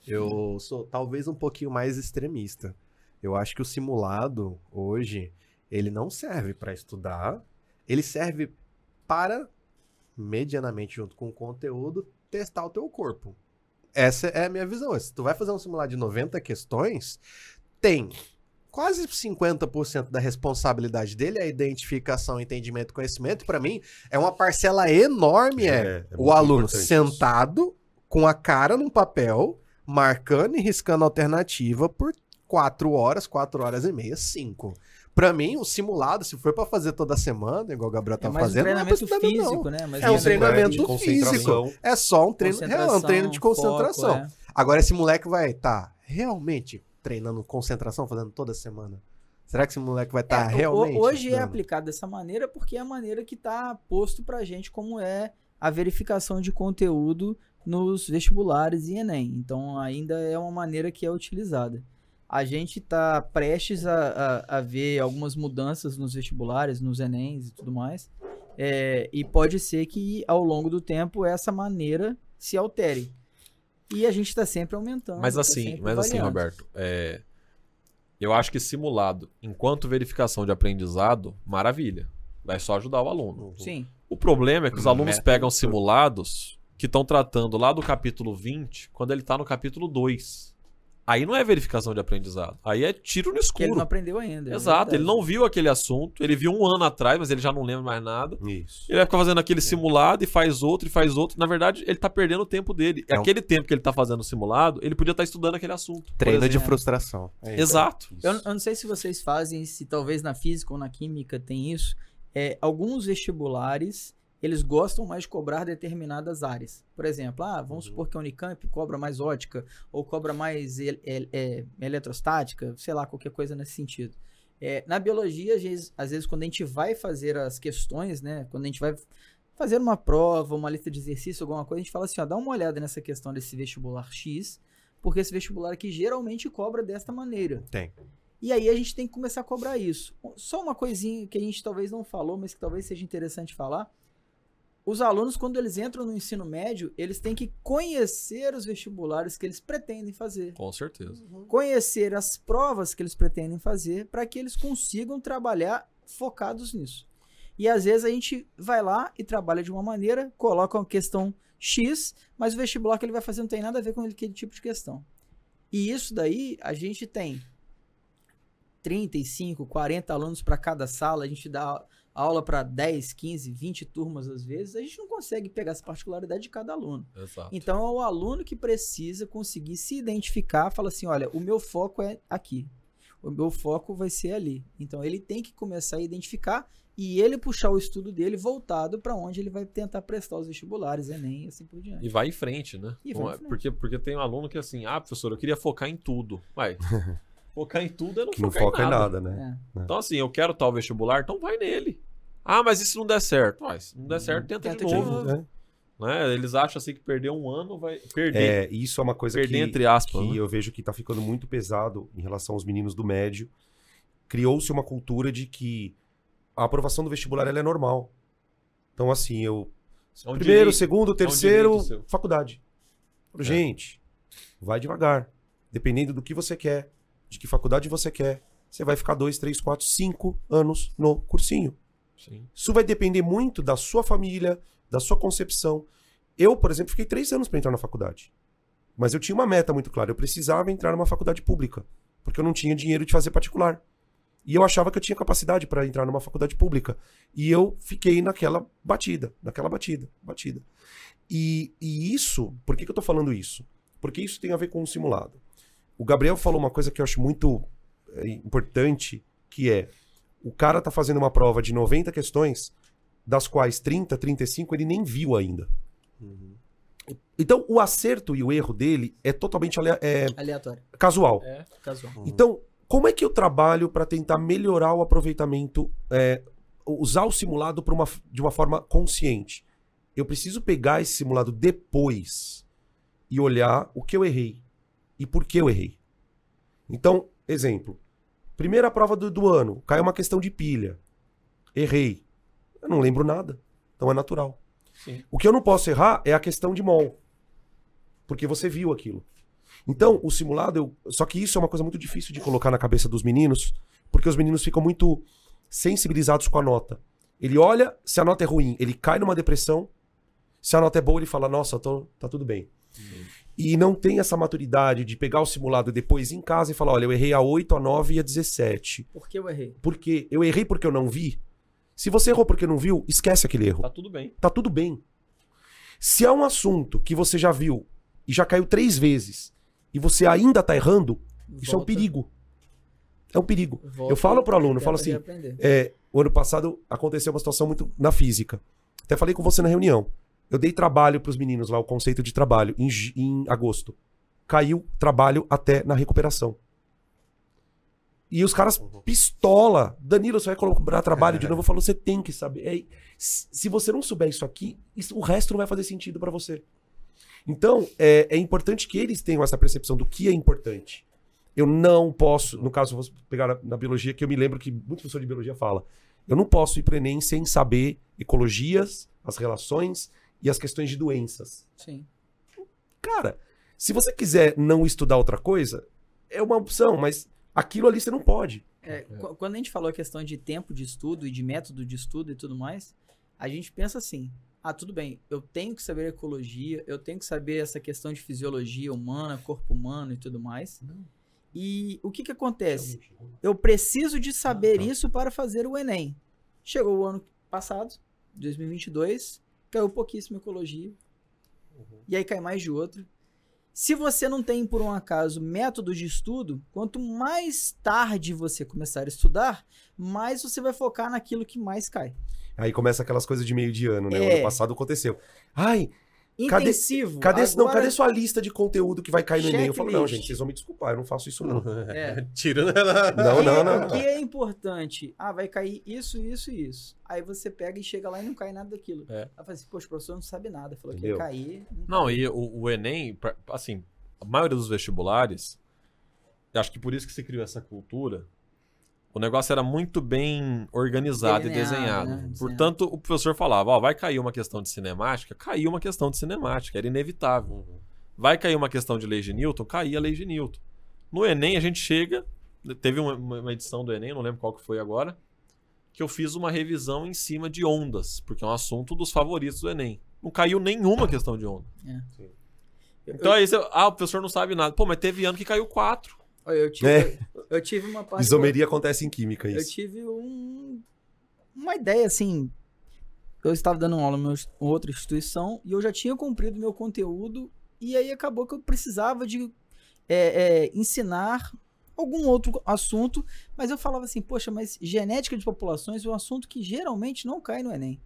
Eu sou talvez um pouquinho mais extremista. Eu acho que o simulado hoje ele não serve para estudar, ele serve para medianamente junto com o conteúdo testar o teu corpo. Essa é a minha visão. Se tu vai fazer um simulado de 90 questões, tem quase 50% da responsabilidade dele é a identificação, entendimento, conhecimento. Para mim, é uma parcela enorme é, É, é o aluno sentado com a cara num papel, marcando e riscando alternativa por quatro horas, quatro horas e meia, cinco. Pra mim, o simulado, se for pra fazer toda semana, igual o Gabriel É tá mais um fazendo, não é treinamento estudar, não. físico, né? Mas É um treinamento físico. É só um treino, é um treino de concentração. foco, é. Agora, esse moleque vai estar realmente treinando concentração, fazendo toda semana? Será que esse moleque vai estar É, o- realmente? Hoje é estudando? aplicado dessa maneira porque é a maneira que está posto pra gente como é a verificação de conteúdo nos vestibulares e Enem. Então ainda é uma maneira que é utilizada. A gente está prestes a, a, a ver algumas mudanças nos vestibulares, nos Enems e tudo mais. É, e pode ser que ao longo do tempo essa maneira se altere. E a gente está sempre aumentando. Mas tá assim, sempre mas assim. Roberto, é, eu acho que simulado, enquanto verificação de aprendizado, maravilha. Vai só ajudar o aluno. Uhum. Sim. O problema é que os alunos pegam simulados que estão tratando lá do capítulo 20, quando ele tá no capítulo 2. Aí não é verificação de aprendizado. Aí é tiro no Que ele escuro. não aprendeu ainda. é Exato, ele verdade. não viu aquele assunto, ele viu um ano atrás, mas ele já não lembra mais nada. Isso. Ele vai ficar fazendo aquele simulado e faz outro e faz outro. Na verdade, ele tá perdendo o tempo dele. É um- Aquele tempo que ele tá fazendo o simulado, ele podia estar estudando aquele assunto. Treino de frustração. É. Exato. Eu, eu não sei se vocês fazem, se talvez na física ou na química tem isso. É, alguns vestibulares, eles gostam mais de cobrar determinadas áreas. Por exemplo, ah, vamos supor que a Unicamp cobra mais ótica, ou cobra mais el- el- é, eletrostática, sei lá, qualquer coisa nesse sentido. É, na biologia, às vezes, às vezes, quando a gente vai fazer as questões, né, quando a gente vai fazer uma prova, uma lista de exercício, alguma coisa, a gente fala assim, ó, dá uma olhada nessa questão desse vestibular X, porque esse vestibular aqui geralmente cobra desta maneira. Tem. E aí a gente tem que começar a cobrar isso. Só uma coisinha que a gente talvez não falou, mas que talvez seja interessante falar. Os alunos, quando eles entram no ensino médio, eles têm que conhecer os vestibulares que eles pretendem fazer. Com certeza. Conhecer as provas que eles pretendem fazer para que eles consigam trabalhar focados nisso. E às vezes a gente vai lá e trabalha de uma maneira, coloca uma questão X, mas o vestibular que ele vai fazer não tem nada a ver com aquele tipo de questão. E isso daí a gente tem 35, 40 alunos para cada sala, a gente dá aula para 10, 15, 20 turmas às vezes, a gente não consegue pegar essa particularidade de cada aluno. Exato. Então é o aluno que precisa conseguir se identificar, fala assim, olha, o meu foco é aqui. O meu foco vai ser ali. Então ele tem que começar a identificar e ele puxar o estudo dele voltado para onde ele vai tentar prestar os vestibulares, ENEM e assim por diante. E vai em frente, né? E em é- frente. Porque, porque tem um aluno que é assim, ah, professor, eu queria focar em tudo. Vai. focar em tudo é não Que não focar foca em em nada. nada, né? É. Então, assim, eu quero tal vestibular, então vai nele. Ah, mas e se não der certo? Ué, se não der certo, tenta, Tenta de de novo. né? Né? Eles acham assim que perder um ano vai. Perder. É, isso é uma coisa perder que, entre aspas. que né? eu vejo que tá ficando muito pesado em relação aos meninos do médio. Criou-se uma cultura de que a aprovação do vestibular ela é normal. Então, assim, eu. É um primeiro, direito. segundo, terceiro, direito seu. faculdade. É. Gente, vai devagar. Dependendo do que você quer, de que faculdade você quer, você vai ficar dois, três, quatro, cinco anos no cursinho. Sim. Isso vai depender muito da sua família, da sua concepção. Eu, por exemplo, fiquei três anos para entrar na faculdade. Mas eu tinha uma meta muito clara. Eu precisava entrar numa faculdade pública. Porque eu não tinha dinheiro de fazer particular. E eu achava que eu tinha capacidade para entrar numa faculdade pública. E eu fiquei naquela batida, naquela batida, batida. E, e isso, por que, que eu tô falando isso? Porque isso tem a ver com o simulado. O Gabriel falou uma coisa que eu acho muito é, importante, que é o cara tá fazendo uma prova de 90 questões, das quais 30, 35 ele nem viu ainda. Uhum. Então, o acerto e o erro dele é totalmente alea- é, Aleatório. casual. É. Casual. Uhum. Então, como é que eu trabalho para tentar melhorar o aproveitamento, é, usar o simulado uma, de uma forma consciente? Eu preciso pegar esse simulado depois e olhar o que eu errei e por que eu errei. Então, exemplo. Primeira prova do, do ano, caiu uma questão de pilha. Errei. Eu não lembro nada. Então é natural. Sim. O que eu não posso errar é a questão de mol. Porque você viu aquilo. Então, o simulado, eu... só que isso é uma coisa muito difícil de colocar na cabeça dos meninos, porque os meninos ficam muito sensibilizados com a nota. Ele olha, se a nota é ruim, ele cai numa depressão. Se a nota é boa, ele fala: Nossa, tô, tá tudo bem. E não tem essa maturidade de pegar o simulado depois em casa e falar: Olha, eu errei a 8, a 9 e a 17. Por que eu errei? Porque eu errei porque eu não vi. Se você errou porque não viu, esquece aquele erro. Tá tudo bem. Tá tudo bem. Se é um assunto que você já viu e já caiu três vezes e você ainda tá errando, isso é um Volta- perigo. É um perigo. volta eu falo pro aluno, eu falo assim, é, o ano passado aconteceu uma situação muito na física. Até falei com você na reunião. Eu dei trabalho pros meninos lá, o conceito de trabalho, em, em agosto. Caiu trabalho até na recuperação. E os caras pistola. Danilo, você vai cobrar trabalho de novo? Eu falo, você tem que saber. É, se você não souber isso aqui, isso- o resto não vai fazer sentido pra você. Então, é, é importante que eles tenham essa percepção do que é importante. Eu não posso, no caso, vou pegar na, na biologia, que eu me lembro que muito professor de biologia fala. Eu não posso ir para Enem sem saber ecologias, as relações e as questões de doenças. Sim. Cara, se você quiser não estudar outra coisa, é uma opção, mas aquilo ali você não pode. É, qu- Quando a gente falou a questão de tempo de estudo e de método de estudo e tudo mais, a gente pensa assim: ah, tudo bem, eu tenho que saber ecologia, eu tenho que saber essa questão de fisiologia humana, corpo humano e tudo mais. E o que que acontece? Eu preciso de saber tá. isso para fazer o Enem. Chegou o ano passado, 2022, caiu pouquíssimo ecologia. E aí cai mais de outro. Se você não tem, por um acaso, método de estudo, quanto mais tarde você começar a estudar, mais você vai focar naquilo que mais cai. Aí começa aquelas coisas de meio de ano, né? O É. ano passado aconteceu. Ai, Intensivo. cadê, não, agora- cadê sua lista de conteúdo que vai cair no Enem? Eu falo, não, gente, vocês vão me desculpar, eu não faço isso não. É. Tira, né? Não, não, não. O que é importante? Ah, vai cair isso, isso e isso. Aí você pega e chega lá e não cai nada daquilo. É. Aí fala assim, poxa, o professor não sabe nada. Falou Entendeu? que ia cair. Não, e o, o Enem, assim, a maioria dos vestibulares, acho que por isso que se criou essa cultura, o negócio era muito bem organizado e Delineado, desenhado. né? Desenhado. Portanto, o professor falava, ó, vai cair uma questão de cinemática, caiu uma questão de cinemática, era inevitável. Vai cair uma questão de lei de Newton, caía a lei de Newton. No Enem, a gente chega, teve uma, uma edição do Enem, não lembro qual que foi agora, que eu fiz uma revisão em cima de ondas, porque é um assunto dos favoritos do Enem. Não caiu nenhuma questão de onda. Eu, Então aí você, ah, o professor não sabe nada. Pô, mas teve ano que caiu quatro. Eu, eu tive, É. eu tive uma parte. Isomeria acontece em química, Eu isso. tive um- uma ideia assim. Eu estava dando aula em outra instituição e eu já tinha cumprido meu conteúdo, e aí acabou que eu precisava de é, é, ensinar algum outro assunto, mas eu falava assim, poxa, mas genética de populações é um assunto que geralmente não cai no Enem.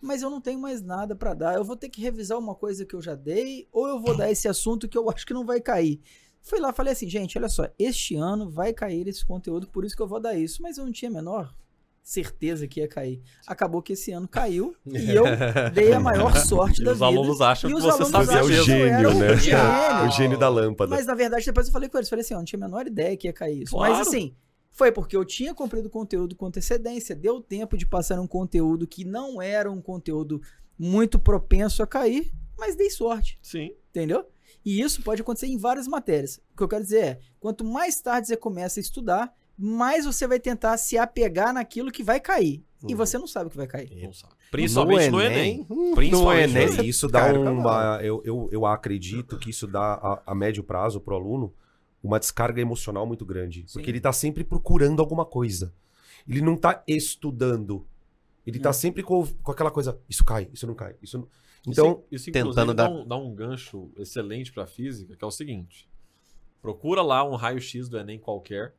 Mas eu não tenho mais nada para dar. Eu vou ter que revisar uma coisa que eu já dei, ou eu vou dar esse assunto que eu acho que não vai cair. Fui lá, falei assim, gente, olha só, este ano vai cair esse conteúdo, por isso que eu vou dar isso. Mas eu não tinha a menor certeza que ia cair. Acabou que esse ano caiu e eu dei a maior sorte da os vida. alunos acham E que os você é o eu gênio, um né? gênio. O gênio da lâmpada. Mas na verdade, depois eu falei com eles, falei assim, ó, não tinha a menor ideia que ia cair isso. Claro. Mas assim, Foi porque eu tinha cumprido o conteúdo com antecedência, deu tempo de passar um conteúdo que não era um conteúdo muito propenso a cair, mas dei sorte, Sim. entendeu? E isso pode acontecer em várias matérias. O que eu quero dizer é, quanto mais tarde você começa a estudar, mais você vai tentar se apegar naquilo que vai cair. E Uhum. você não sabe o que vai cair. Não sabe. Principalmente no Enem. hum, Principalmente no no Enem, Enem. E isso dá Cara, uma. Eu, eu, eu acredito que isso dá a, a médio prazo pro aluno uma descarga emocional muito grande. Porque Sim. ele tá sempre procurando alguma coisa. Ele não tá estudando. Ele tá É. sempre com, com aquela coisa. Isso cai, isso não cai. Isso não... Então, isso, isso tentando dar- dá, um, dá um gancho excelente para física, que é o seguinte: procura lá um raio-x do Enem qualquer.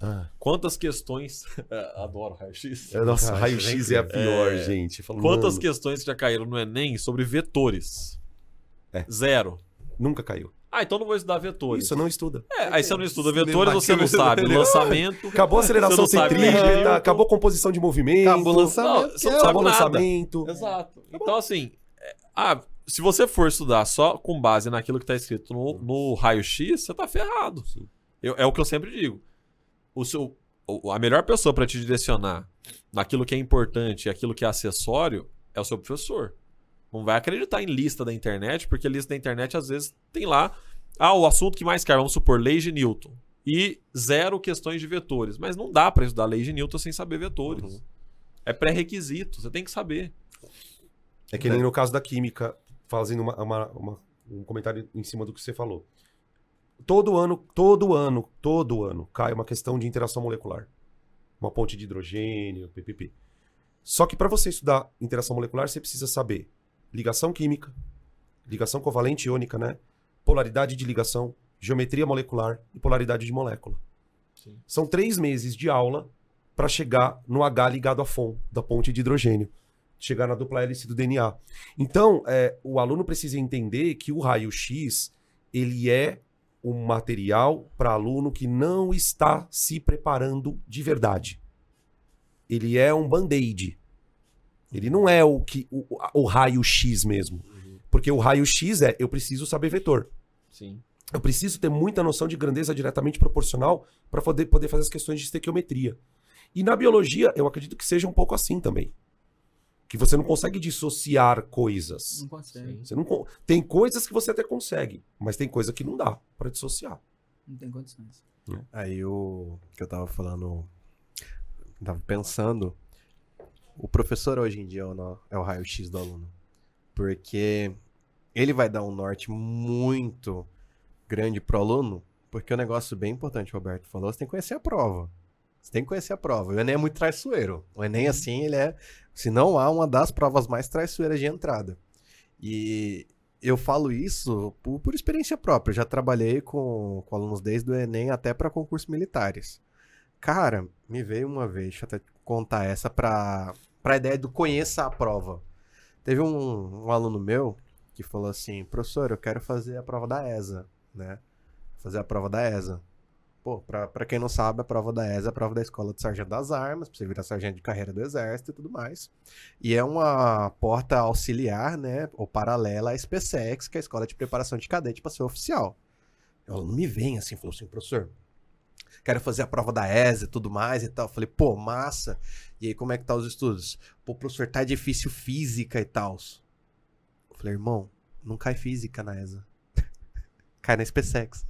ah, Quantas questões. É, Adoro raio-x. é, nossa, raio-x é é a pior, É. gente. Falando, Quantas mano, questões já caíram no Enem sobre vetores? É. Zero. Nunca caiu. Ah, então não vou estudar vetores. Isso não estuda. É, aí você não estuda vetores, você não sabe lançamento. Acabou a aceleração centrípeta, acabou a composição de movimento, Acabou o lançamento. Não, você não acabou o nada. lançamento. Exato. Então, assim, ah, se você for estudar só com base naquilo que está escrito no, no raio-x, você tá ferrado. Eu- é o que eu sempre digo. O seu, a melhor pessoa para te direcionar naquilo que é importante e aquilo que é acessório é o seu professor. Não vai acreditar em lista da internet, porque a lista da internet às vezes tem lá ah, o assunto que mais cai, vamos supor, lei de Newton. E zero questões de vetores. Mas não dá para estudar lei de Newton sem saber vetores. Uhum. É pré-requisito, você tem que saber. É que nem no caso da química, fazendo uma- uma- uma- um comentário em cima do que você falou. Todo ano, todo ano, todo ano cai uma questão de interação molecular. Uma ponte de hidrogênio, ppp. Só que para você estudar interação molecular, você precisa saber ligação química, ligação covalente iônica, né? Polaridade de ligação, geometria molecular e polaridade de molécula. Sim. São três meses de aula para chegar no H ligado à FON, da ponte de hidrogênio. Chegar na dupla hélice do DNA. Então, é, o aluno precisa entender que o raio-x ele é um material para aluno que não está se preparando de verdade. Ele é um band-aid. Ele não é o, que, o, o raio-x mesmo. Porque o raio-x é eu preciso saber vetor. Sim. Eu preciso ter muita noção de grandeza diretamente proporcional para poder, poder fazer as questões de estequiometria. E na biologia, eu acredito que seja um pouco assim também. Que você não consegue dissociar coisas. Não consegue. Você não tem coisas que você até consegue, mas tem coisa que não dá para dissociar. Não tem condições. Aí o que eu tava falando, tava pensando, o professor hoje em dia é o, é o raio-x do aluno. Porque ele vai dar um norte muito grande pro aluno, porque o negócio bem importante, o Roberto falou, você tem que conhecer a prova. Você tem que conhecer a prova. O Enem é muito traiçoeiro. O Enem, assim, ele é, se não há, uma das provas mais traiçoeiras de entrada. E eu falo isso por, por experiência própria. Eu já trabalhei com, com alunos desde o Enem até para concursos militares. Cara, me veio uma vez, deixa eu até contar essa para a ideia do conheça a prova. Teve um, um aluno meu que falou assim: professor, eu quero fazer a prova da ESA, né? Fazer a prova da ESA. Pô, pra, pra quem não sabe, a prova da ESA é a prova da Escola de Sargento das Armas, pra você virar sargento de carreira do Exército e tudo mais. E é uma porta auxiliar, né? Ou paralela à SpaceX, que é a Escola de Preparação de Cadete para ser oficial. O aluno me vem assim, falou assim, professor, quero fazer a prova da ESA e tudo mais e tal. Eu falei, pô, massa. E aí, como é que tá os estudos? Pô, professor, tá difícil física e tal. Eu falei, irmão, não cai física na ESA. cai na SpaceX.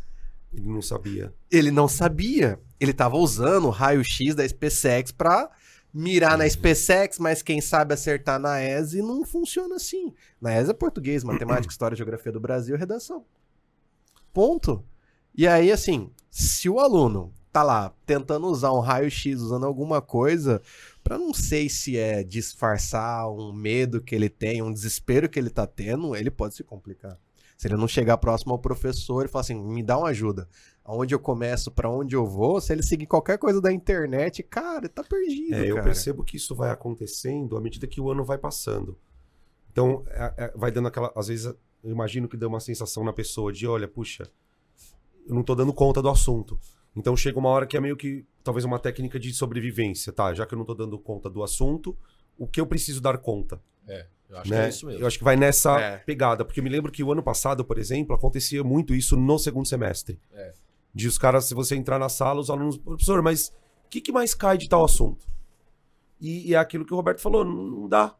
Ele não sabia. Ele não sabia. Ele tava usando o raio-x da SpaceX pra mirar na SpaceX, mas quem sabe acertar na ESA e não funciona assim. Na ESA é português, matemática, história, geografia do Brasil, redação. Ponto. E aí, assim, se o aluno tá lá tentando usar um raio-x, usando alguma coisa, pra não sei se é disfarçar um medo que ele tem, um desespero que ele tá tendo, ele pode se complicar. Se ele não chegar próximo ao professor e falar assim, me dá uma ajuda. Aonde eu começo, pra onde eu vou, se ele seguir qualquer coisa da internet, cara, tá perdido, É, eu cara. percebo que isso vai acontecendo à medida que o ano vai passando. Então, é- é- vai dando aquela. Às vezes, eu imagino que dá uma sensação na pessoa de: olha, puxa, eu não tô dando conta do assunto. Então, chega uma hora que é meio que talvez uma técnica de sobrevivência, tá? Já que eu não tô dando conta do assunto, o que eu preciso dar conta? É, eu acho né? que é isso mesmo. Eu acho que vai nessa É. pegada, porque eu me lembro que o ano passado, por exemplo, acontecia muito isso no segundo semestre. É. De os caras, se você entrar na sala, os alunos, professor, mas que, que mais cai de tal assunto? E, e é aquilo que o Roberto falou, não, não dá.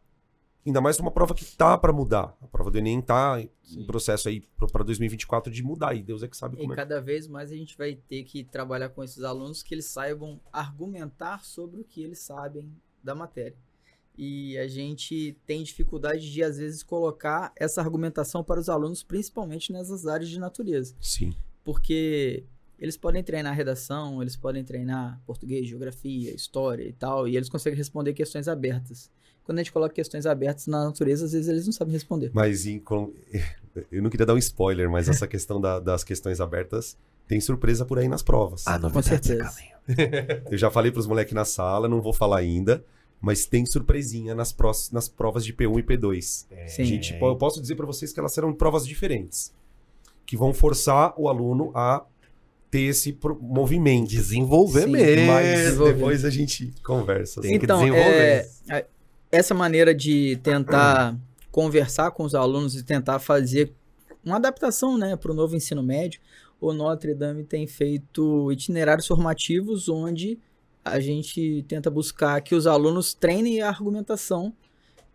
Ainda mais numa prova que tá para mudar. A prova do Enem tá em Sim. processo aí para 2024 de mudar. E Deus é que sabe E como é. cada vez mais a gente vai ter que trabalhar com esses alunos que eles saibam argumentar sobre o que eles sabem da matéria. E a gente tem dificuldade de, às vezes, colocar essa argumentação para os alunos, principalmente nessas áreas de natureza. Sim. Porque eles podem treinar redação, eles podem treinar português, geografia, história e tal, e eles conseguem responder questões abertas. Quando a gente coloca questões abertas na natureza, às vezes eles não sabem responder. Mas em com- eu não queria dar um spoiler, mas essa questão da- das questões abertas tem surpresa por aí nas provas. Ah, novidades a certeza. Eu já falei pros moleques na sala, não vou falar ainda, mas tem surpresinha nas, nas provas de P1 e P2. Sim. A gente, eu posso dizer para vocês que elas serão provas diferentes, que vão forçar o aluno a ter esse pro- movimento. Desenvolver Sim, mesmo. Mas desenvolver. depois a gente conversa. Tem que Então, desenvolver. é, essa maneira de tentar conversar com os alunos e tentar fazer uma adaptação né, para o novo ensino médio, o Notre Dame tem feito itinerários formativos onde a gente tenta buscar que os alunos treinem a argumentação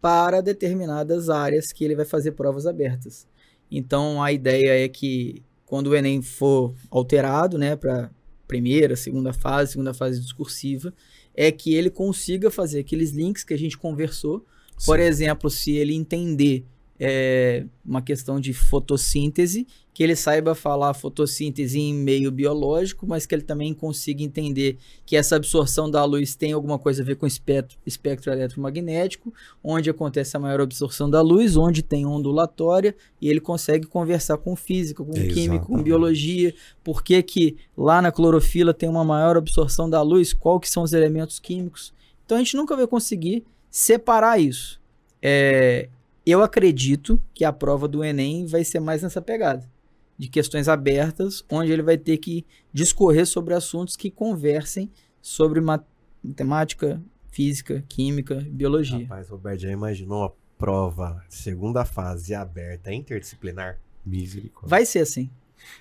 para determinadas áreas que ele vai fazer provas abertas. Então a ideia é que quando o Enem for alterado, né, para primeira, segunda fase, segunda fase discursiva, é que ele consiga fazer aqueles links que a gente conversou. Por Sim. exemplo, se ele entender é, uma questão de fotossíntese, que ele saiba falar fotossíntese em meio biológico, mas que ele também consiga entender que essa absorção da luz tem alguma coisa a ver com espectro, espectro eletromagnético, onde acontece a maior absorção da luz, onde tem ondulatória, e ele consegue conversar com física, com química, com Exatamente. biologia, por que, que lá na clorofila tem uma maior absorção da luz, qual que são os elementos químicos. Então a gente nunca vai conseguir separar isso. É, eu acredito que a prova do Enem vai ser mais nessa pegada. De questões abertas, onde ele vai ter que discorrer sobre assuntos que conversem sobre ma- matemática, física, química, biologia. Rapaz, Roberto, já imaginou uma prova, segunda fase, aberta, interdisciplinar? Misericórdia. Vai ser assim.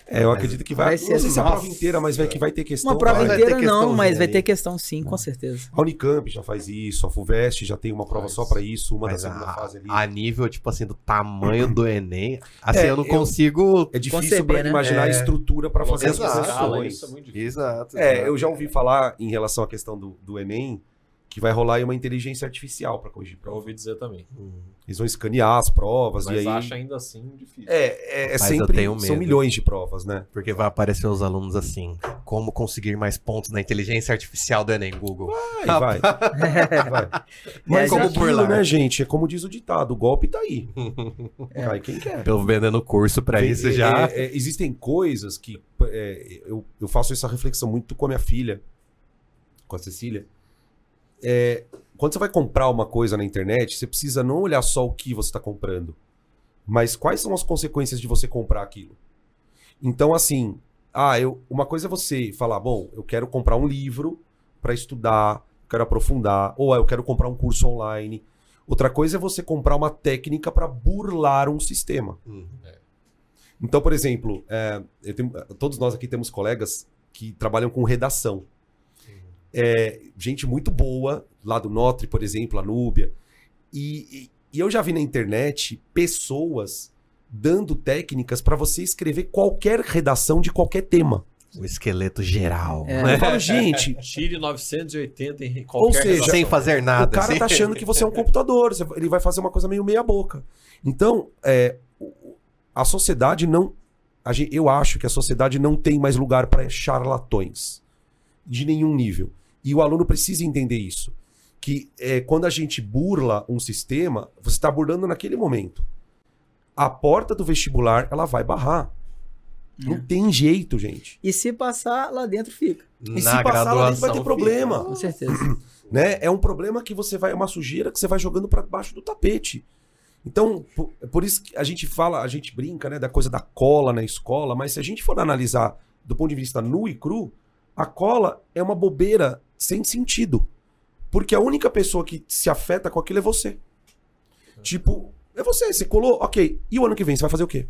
É, eu acredito que vai. Vai não ser sei se a assim. prova inteira, mas vai que vai ter questão. Uma prova vai. inteira não, mas vai ali. ter questão sim, com certeza. A Unicamp já faz isso, a FUVEST já tem uma prova Faz. só pra isso, uma Mas da segunda a, fase ali. a nível, tipo assim, do tamanho do Enem, assim, É, eu não eu- consigo... É difícil conceber, né? imaginar a É. estrutura pra fazer as Exato. questões. isso é muito difícil. Exato. É, eu já ouvi falar em relação à questão do, do Enem que vai rolar aí uma inteligência artificial pra corrigir Eu prova. ouvi dizer também. Hum. Eles vão escanear as provas Mas e aí. acho ainda assim difícil. É, é, é Mas eu sempre. São milhões de provas, né? Porque vai aparecer os alunos assim, como conseguir mais pontos na inteligência artificial do Enem, Google. Vai, vai. vai. Mas Como é aquilo, burlar. né, gente? É como diz o ditado: o golpe tá aí. É. Cai quem quer. Pelo vendendo curso pra Vem- isso é, já. é, é, existem coisas que. é, eu, eu faço essa reflexão muito com a minha filha, com a Cecília. É, quando você vai comprar uma coisa na internet, você precisa não olhar só o que você está comprando, mas quais são as consequências de você comprar aquilo. Então, assim, ah, eu, uma coisa é você falar, bom, eu quero comprar um livro para estudar, quero aprofundar, ou ah, eu quero comprar um curso online. Outra coisa é você comprar uma técnica para burlar um sistema. Hum. Então, por exemplo, é, eu tenho- todos nós aqui temos colegas que trabalham com redação. É, gente muito boa, lá do Notre, por exemplo, a Núbia. E, e- e eu já vi na internet pessoas dando técnicas para você escrever qualquer redação de qualquer tema. O esqueleto geral. É. Eu falo, gente, Tire 980 em qualquer seja, redação. Sem fazer nada. o cara assim. tá achando que você é um computador, ele vai fazer uma coisa meio meia boca. Então, é, a sociedade não, eu acho que a sociedade não tem mais lugar para charlatões de nenhum nível. E o aluno precisa entender isso, que é, quando a gente burla um sistema, você está burlando naquele momento. A porta do vestibular ela vai barrar. Não É. tem jeito, gente. E se passar, lá dentro fica. E se passar lá dentro vai ter problema. Com certeza. né? É um problema que você vai, é uma sujeira que você vai jogando para baixo do tapete. Então, por, por isso que a gente fala, a gente brinca, né, da coisa da cola na escola, mas se a gente for analisar do ponto de vista nu e cru, a cola é uma bobeira sem sentido. Porque a única pessoa que se afeta com aquilo é você. Tipo, é você, você colou, ok. E o ano que vem você vai fazer o quê?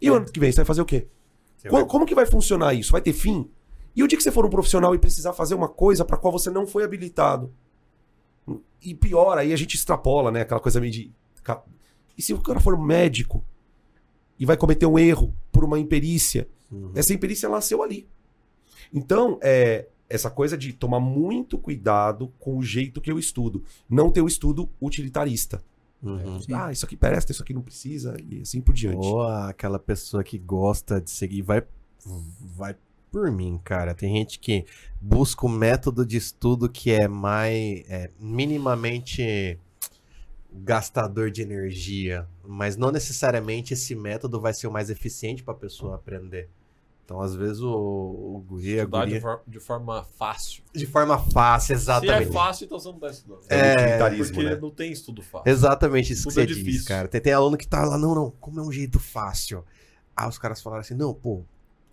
E o É. ano que vem você vai fazer o quê? Você Co- vai- Como que vai funcionar isso? Vai ter fim? E o dia que você for um profissional e precisar fazer uma coisa para qual você não foi habilitado? E pior, aí a gente extrapola, né? Aquela coisa meio de. E se o cara for médico e vai cometer um erro por uma imperícia? Uhum. Essa imperícia nasceu ali. Então, é, essa coisa de tomar muito cuidado com o jeito que eu estudo. Não ter o estudo utilitarista. Uhum. Sim. Ah, isso aqui presta, isso aqui não precisa, e assim por diante. Ou aquela pessoa que gosta de seguir, vai, vai por mim, cara. Tem gente que busca o método de estudo que é mais é, minimamente gastador de energia, mas não necessariamente esse método vai ser o mais eficiente para a pessoa aprender. Então, às vezes, o, o guri, a Estudar de, for- de forma fácil. De forma fácil, Se é exatamente. fácil, então você não está estudando. É, utilitarismo, Porque né? não tem estudo fácil. Exatamente isso que é você diz, difícil. cara. Tem, tem aluno que tá lá, não, não, como é um jeito fácil. Aí os caras falaram assim, não, pô,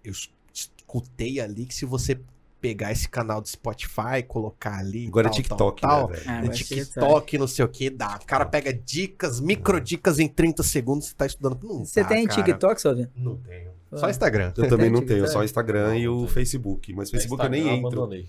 eu es- escutei ali que se você pegar esse canal do Spotify, colocar ali. Agora é tal, TikTok, tal, tal, né? Ah, vai ser TikTok, não sei o que, dá. O cara pega dicas, micro dicas em 30 segundos, você tá estudando. Não Você dá, tem cara. TikTok, Salvino? Não tenho. Ah. Só Instagram. Eu também não tenho, TikTok? só o Instagram e o Facebook. Mas Facebook eu nem Instagram, entro. abandonei.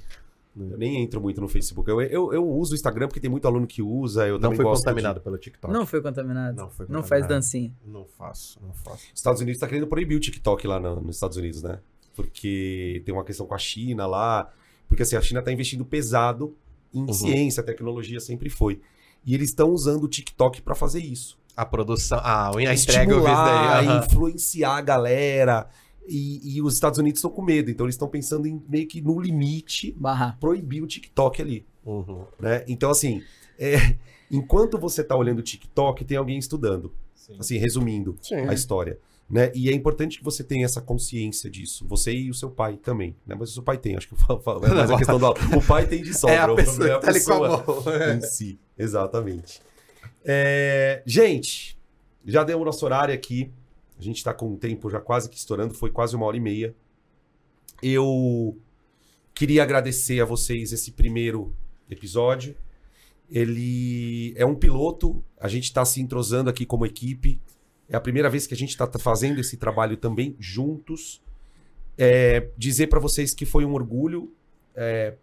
Eu nem entro muito no Facebook. Eu, eu, eu uso o Instagram porque tem muito aluno que usa. Eu Não também foi contaminado pelo TikTok. Não foi contaminado. Não foi Não faz contaminado. dancinha. Não faço, não faço. Os Estados Unidos está querendo proibir o TikTok lá no- nos Estados Unidos, né? Porque tem uma questão com a China lá. Porque assim, a China está investindo pesado em Uhum. ciência, tecnologia sempre foi. E eles estão usando o TikTok para fazer isso. A produção, a, a entrega eu daí. aham. influenciar a galera. E, e os Estados Unidos estão com medo. Então eles estão pensando em meio que no limite Barra. proibir o TikTok ali. Uhum. né? Então, assim, é, enquanto você está olhando o TikTok, tem alguém estudando. Sim. Assim, resumindo Sim. a história. Né? E é importante que você tenha essa consciência disso. Você e o seu pai também. Né? Mas o seu pai tem, acho que eu falo- falo- é mais a questão do O pai tem de sobra. É a o pessoa problema tá ali com a pessoa mão. em si. Exatamente. É, gente, já deu o nosso horário aqui. A gente está com o tempo já quase que estourando, foi quase uma hora e meia. Eu queria agradecer a vocês esse primeiro episódio. Ele é um piloto, a gente está se entrosando aqui como equipe. É a primeira vez que a gente está fazendo esse trabalho também juntos. É, dizer para vocês que foi um orgulho é,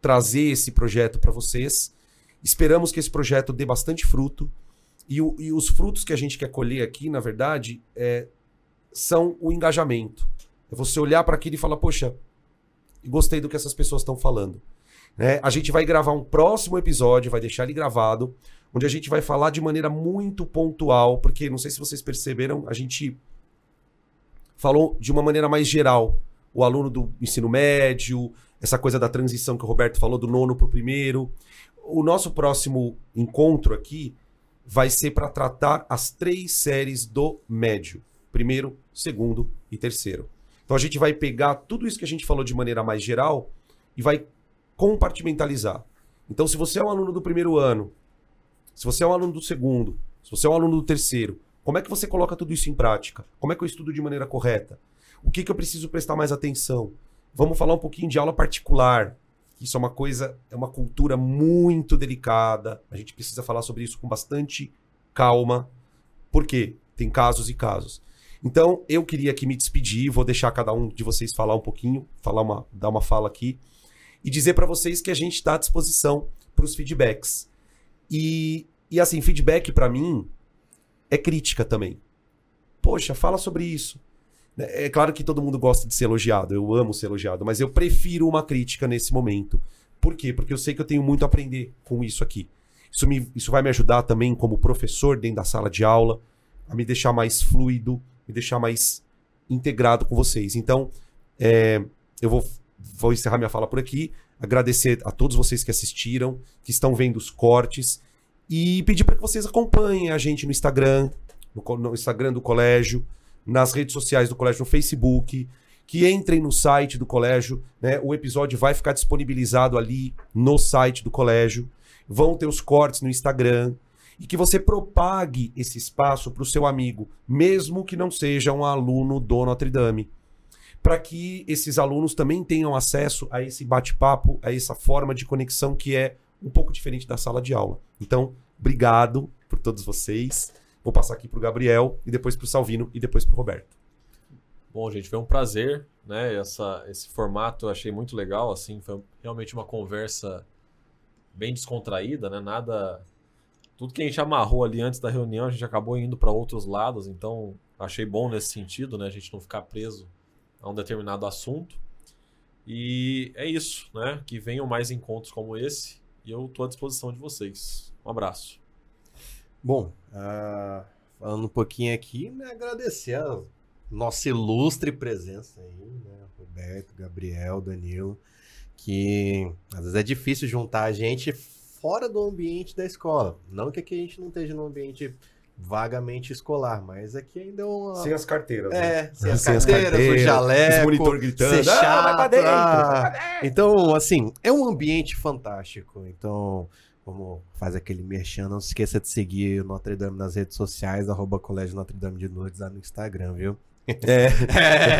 trazer esse projeto para vocês. Esperamos que esse projeto dê bastante fruto. E, o- e os frutos que a gente quer colher aqui, na verdade, é, são o engajamento. É você olhar para aquilo e falar, poxa, gostei do que essas pessoas estão falando. Né? A gente vai gravar um próximo episódio, vai deixar ele gravado, onde a gente vai falar de maneira muito pontual, porque não sei se vocês perceberam, a gente falou de uma maneira mais geral. O aluno do ensino médio, essa coisa da transição que o Roberto falou, do nono para o primeiro. O nosso próximo encontro aqui vai ser para tratar as três séries do médio: primeiro, segundo e terceiro. Então a gente vai pegar tudo isso que a gente falou de maneira mais geral e vai compartimentalizar. Então, se você é um aluno do primeiro ano, se você é um aluno do segundo, se você é um aluno do terceiro, como é que você coloca tudo isso em prática? Como é que eu estudo de maneira correta? O que, que eu preciso prestar mais atenção? Vamos falar um pouquinho de aula particular. Isso é uma coisa, é uma cultura muito delicada. A gente precisa falar sobre isso com bastante calma. Por quê? Tem casos e casos. Então, eu queria aqui me despedir, vou deixar cada um de vocês falar um pouquinho, falar uma, dar uma fala aqui e dizer para vocês que a gente está à disposição para os feedbacks. E, e assim, feedback para mim é crítica também. Poxa, fala sobre isso. É claro que todo mundo gosta de ser elogiado, eu amo ser elogiado, mas eu prefiro uma crítica nesse momento. Por quê? Porque eu sei que eu tenho muito a aprender com isso aqui. Isso, me, isso vai me ajudar também como professor dentro da sala de aula, a me deixar mais fluido, me deixar mais integrado com vocês. Então, é, eu vou, vou encerrar minha fala por aqui, agradecer a todos vocês que assistiram, que estão vendo os cortes, e pedir para que vocês acompanhem a gente no Instagram, no, no Instagram do colégio, nas redes sociais do colégio, no Facebook, que entrem no site do colégio, né? O episódio vai ficar disponibilizado ali no site do colégio. Vão ter os cortes no Instagram e que você propague esse espaço para o seu amigo, mesmo que não seja um aluno do Notre Dame, para que esses alunos também tenham acesso a esse bate-papo, a essa forma de conexão que é um pouco diferente da sala de aula. Então, obrigado por todos vocês. Vou passar aqui para o Gabriel e depois para o Salvino e depois para o Roberto. Bom, gente, foi um prazer, né? Essa, esse formato eu achei muito legal, assim, foi realmente uma conversa bem descontraída, né? Nada. Tudo que a gente amarrou ali antes da reunião, a gente acabou indo para outros lados, então achei bom nesse sentido, né? A gente não ficar preso a um determinado assunto. E é isso, né? Que venham mais encontros como esse e eu estou à disposição de vocês. Um abraço. Bom, uh, falando um pouquinho aqui, né, agradecer a nossa ilustre presença aí, né? Roberto, Gabriel, Danilo, que às vezes é difícil juntar a gente fora do ambiente da escola. Não que aqui a gente não esteja no ambiente vagamente escolar, mas aqui ainda é uma... Sem as carteiras. É, né? sem as sem carteiras, as carteiras, o jaleco, os monitor gritando, ser chato, ah, vai pra dentro, ah. vai pra dentro. Então, assim, é um ambiente fantástico. Então, vamos fazer aquele merchan. Não se esqueça de seguir o Notre Dame nas redes sociais, arroba Colégio Notre Dame de Lourdes lá no Instagram, viu? É.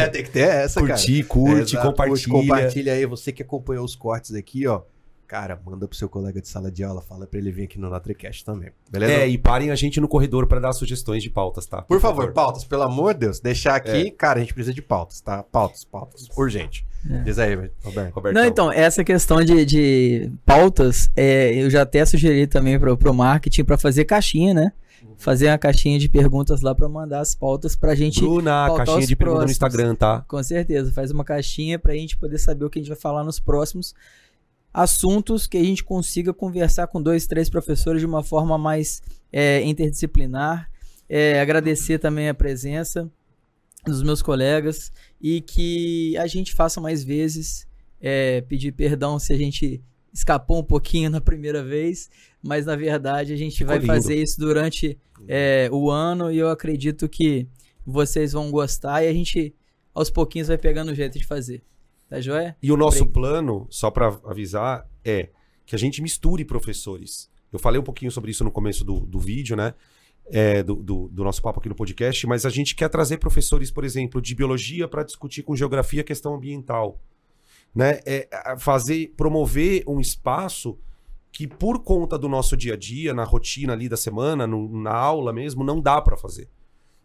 é, tem que ter essa, Curtir, cara. curte, É, exato, compartilha. Curte, compartilha aí. Você que acompanhou os cortes aqui, ó. Cara, manda pro seu colega de sala de aula, fala pra ele vir aqui no Notrecast também. Beleza? É, e parem a gente no corredor para dar sugestões de pautas, tá? Por favor, pautas, pelo amor de Deus, deixar aqui. É. Cara, a gente precisa de pautas, tá? Pautas, pautas. Urgente. É. Diz aí, Roberto. Roberto. Não, então, essa questão de, de pautas, é, eu já até sugeri também pro, pro marketing para fazer caixinha, né? Fazer uma caixinha de perguntas lá para mandar as pautas pra gente. Bruna, caixinha de pergunta no. Instagram, tá? Com certeza, faz uma caixinha pra gente poder saber o que a gente vai falar nos próximos assuntos que a gente consiga conversar com dois, três professores de uma forma mais é, interdisciplinar. É, agradecer também a presença dos meus colegas e que a gente faça mais vezes. É, pedir perdão se a gente escapou um pouquinho na primeira vez, mas na verdade a gente Ficou vai lindo. fazer isso durante é, o ano e eu acredito que vocês vão gostar e a gente aos pouquinhos vai pegando o jeito de fazer. Tá joia? E o nosso Obrigado. plano, só para avisar, é que a gente misture professores. Eu falei um pouquinho sobre isso no começo do, do vídeo, né? É, do, do, do nosso papo aqui no podcast, mas a gente quer trazer professores, por exemplo, de biologia para discutir com geografia a questão ambiental. Né? É, fazer, promover um espaço que, por conta do nosso dia a dia, na rotina ali da semana, no- na aula mesmo, não dá para fazer.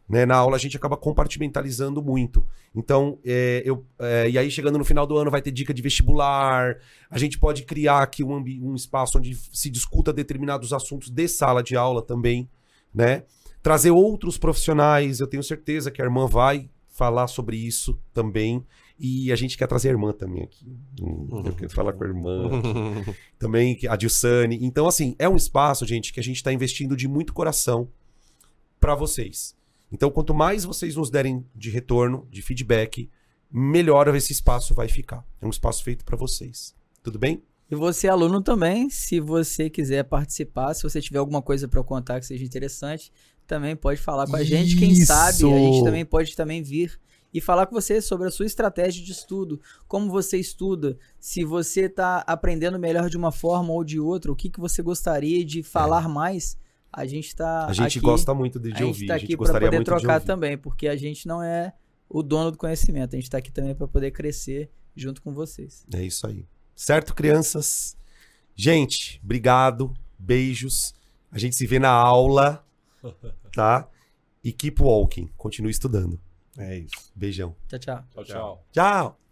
Né? Na aula a gente acaba compartimentalizando muito. Então, é, eu, é, e aí chegando no final do ano vai ter dica de vestibular. A gente pode criar aqui um, um espaço onde se discuta determinados assuntos de sala de aula também, né? Trazer outros profissionais. Eu tenho certeza que a irmã vai falar sobre isso também. E a gente quer trazer a irmã também aqui. Hum, Eu quero falar com a irmã também, que- a Dilsane. Então, assim, é um espaço, gente, que a gente está investindo de muito coração para vocês. Então, quanto mais vocês nos derem de retorno, de feedback, melhor esse espaço vai ficar. É um espaço feito para vocês. Tudo bem? E você, aluno, também, se você quiser participar, se você tiver alguma coisa para contar que seja interessante, também pode falar com a gente. Quem Isso! sabe, a gente também pode também vir e falar com você sobre a sua estratégia de estudo, como você estuda, se você está aprendendo melhor de uma forma ou de outra, o que, que você gostaria de falar mais. A gente está A gente aqui, gosta muito de, de a gente ouvir. está a gente aqui para poder trocar também, porque a gente não é o dono do conhecimento, a gente está aqui também para poder crescer junto com vocês. É isso aí. Certo, crianças? Gente, obrigado. Beijos. A gente se vê na aula, tá? E keep walking. Continue estudando. É isso. Beijão. Tchau, tchau. Tchau, tchau. Tchau.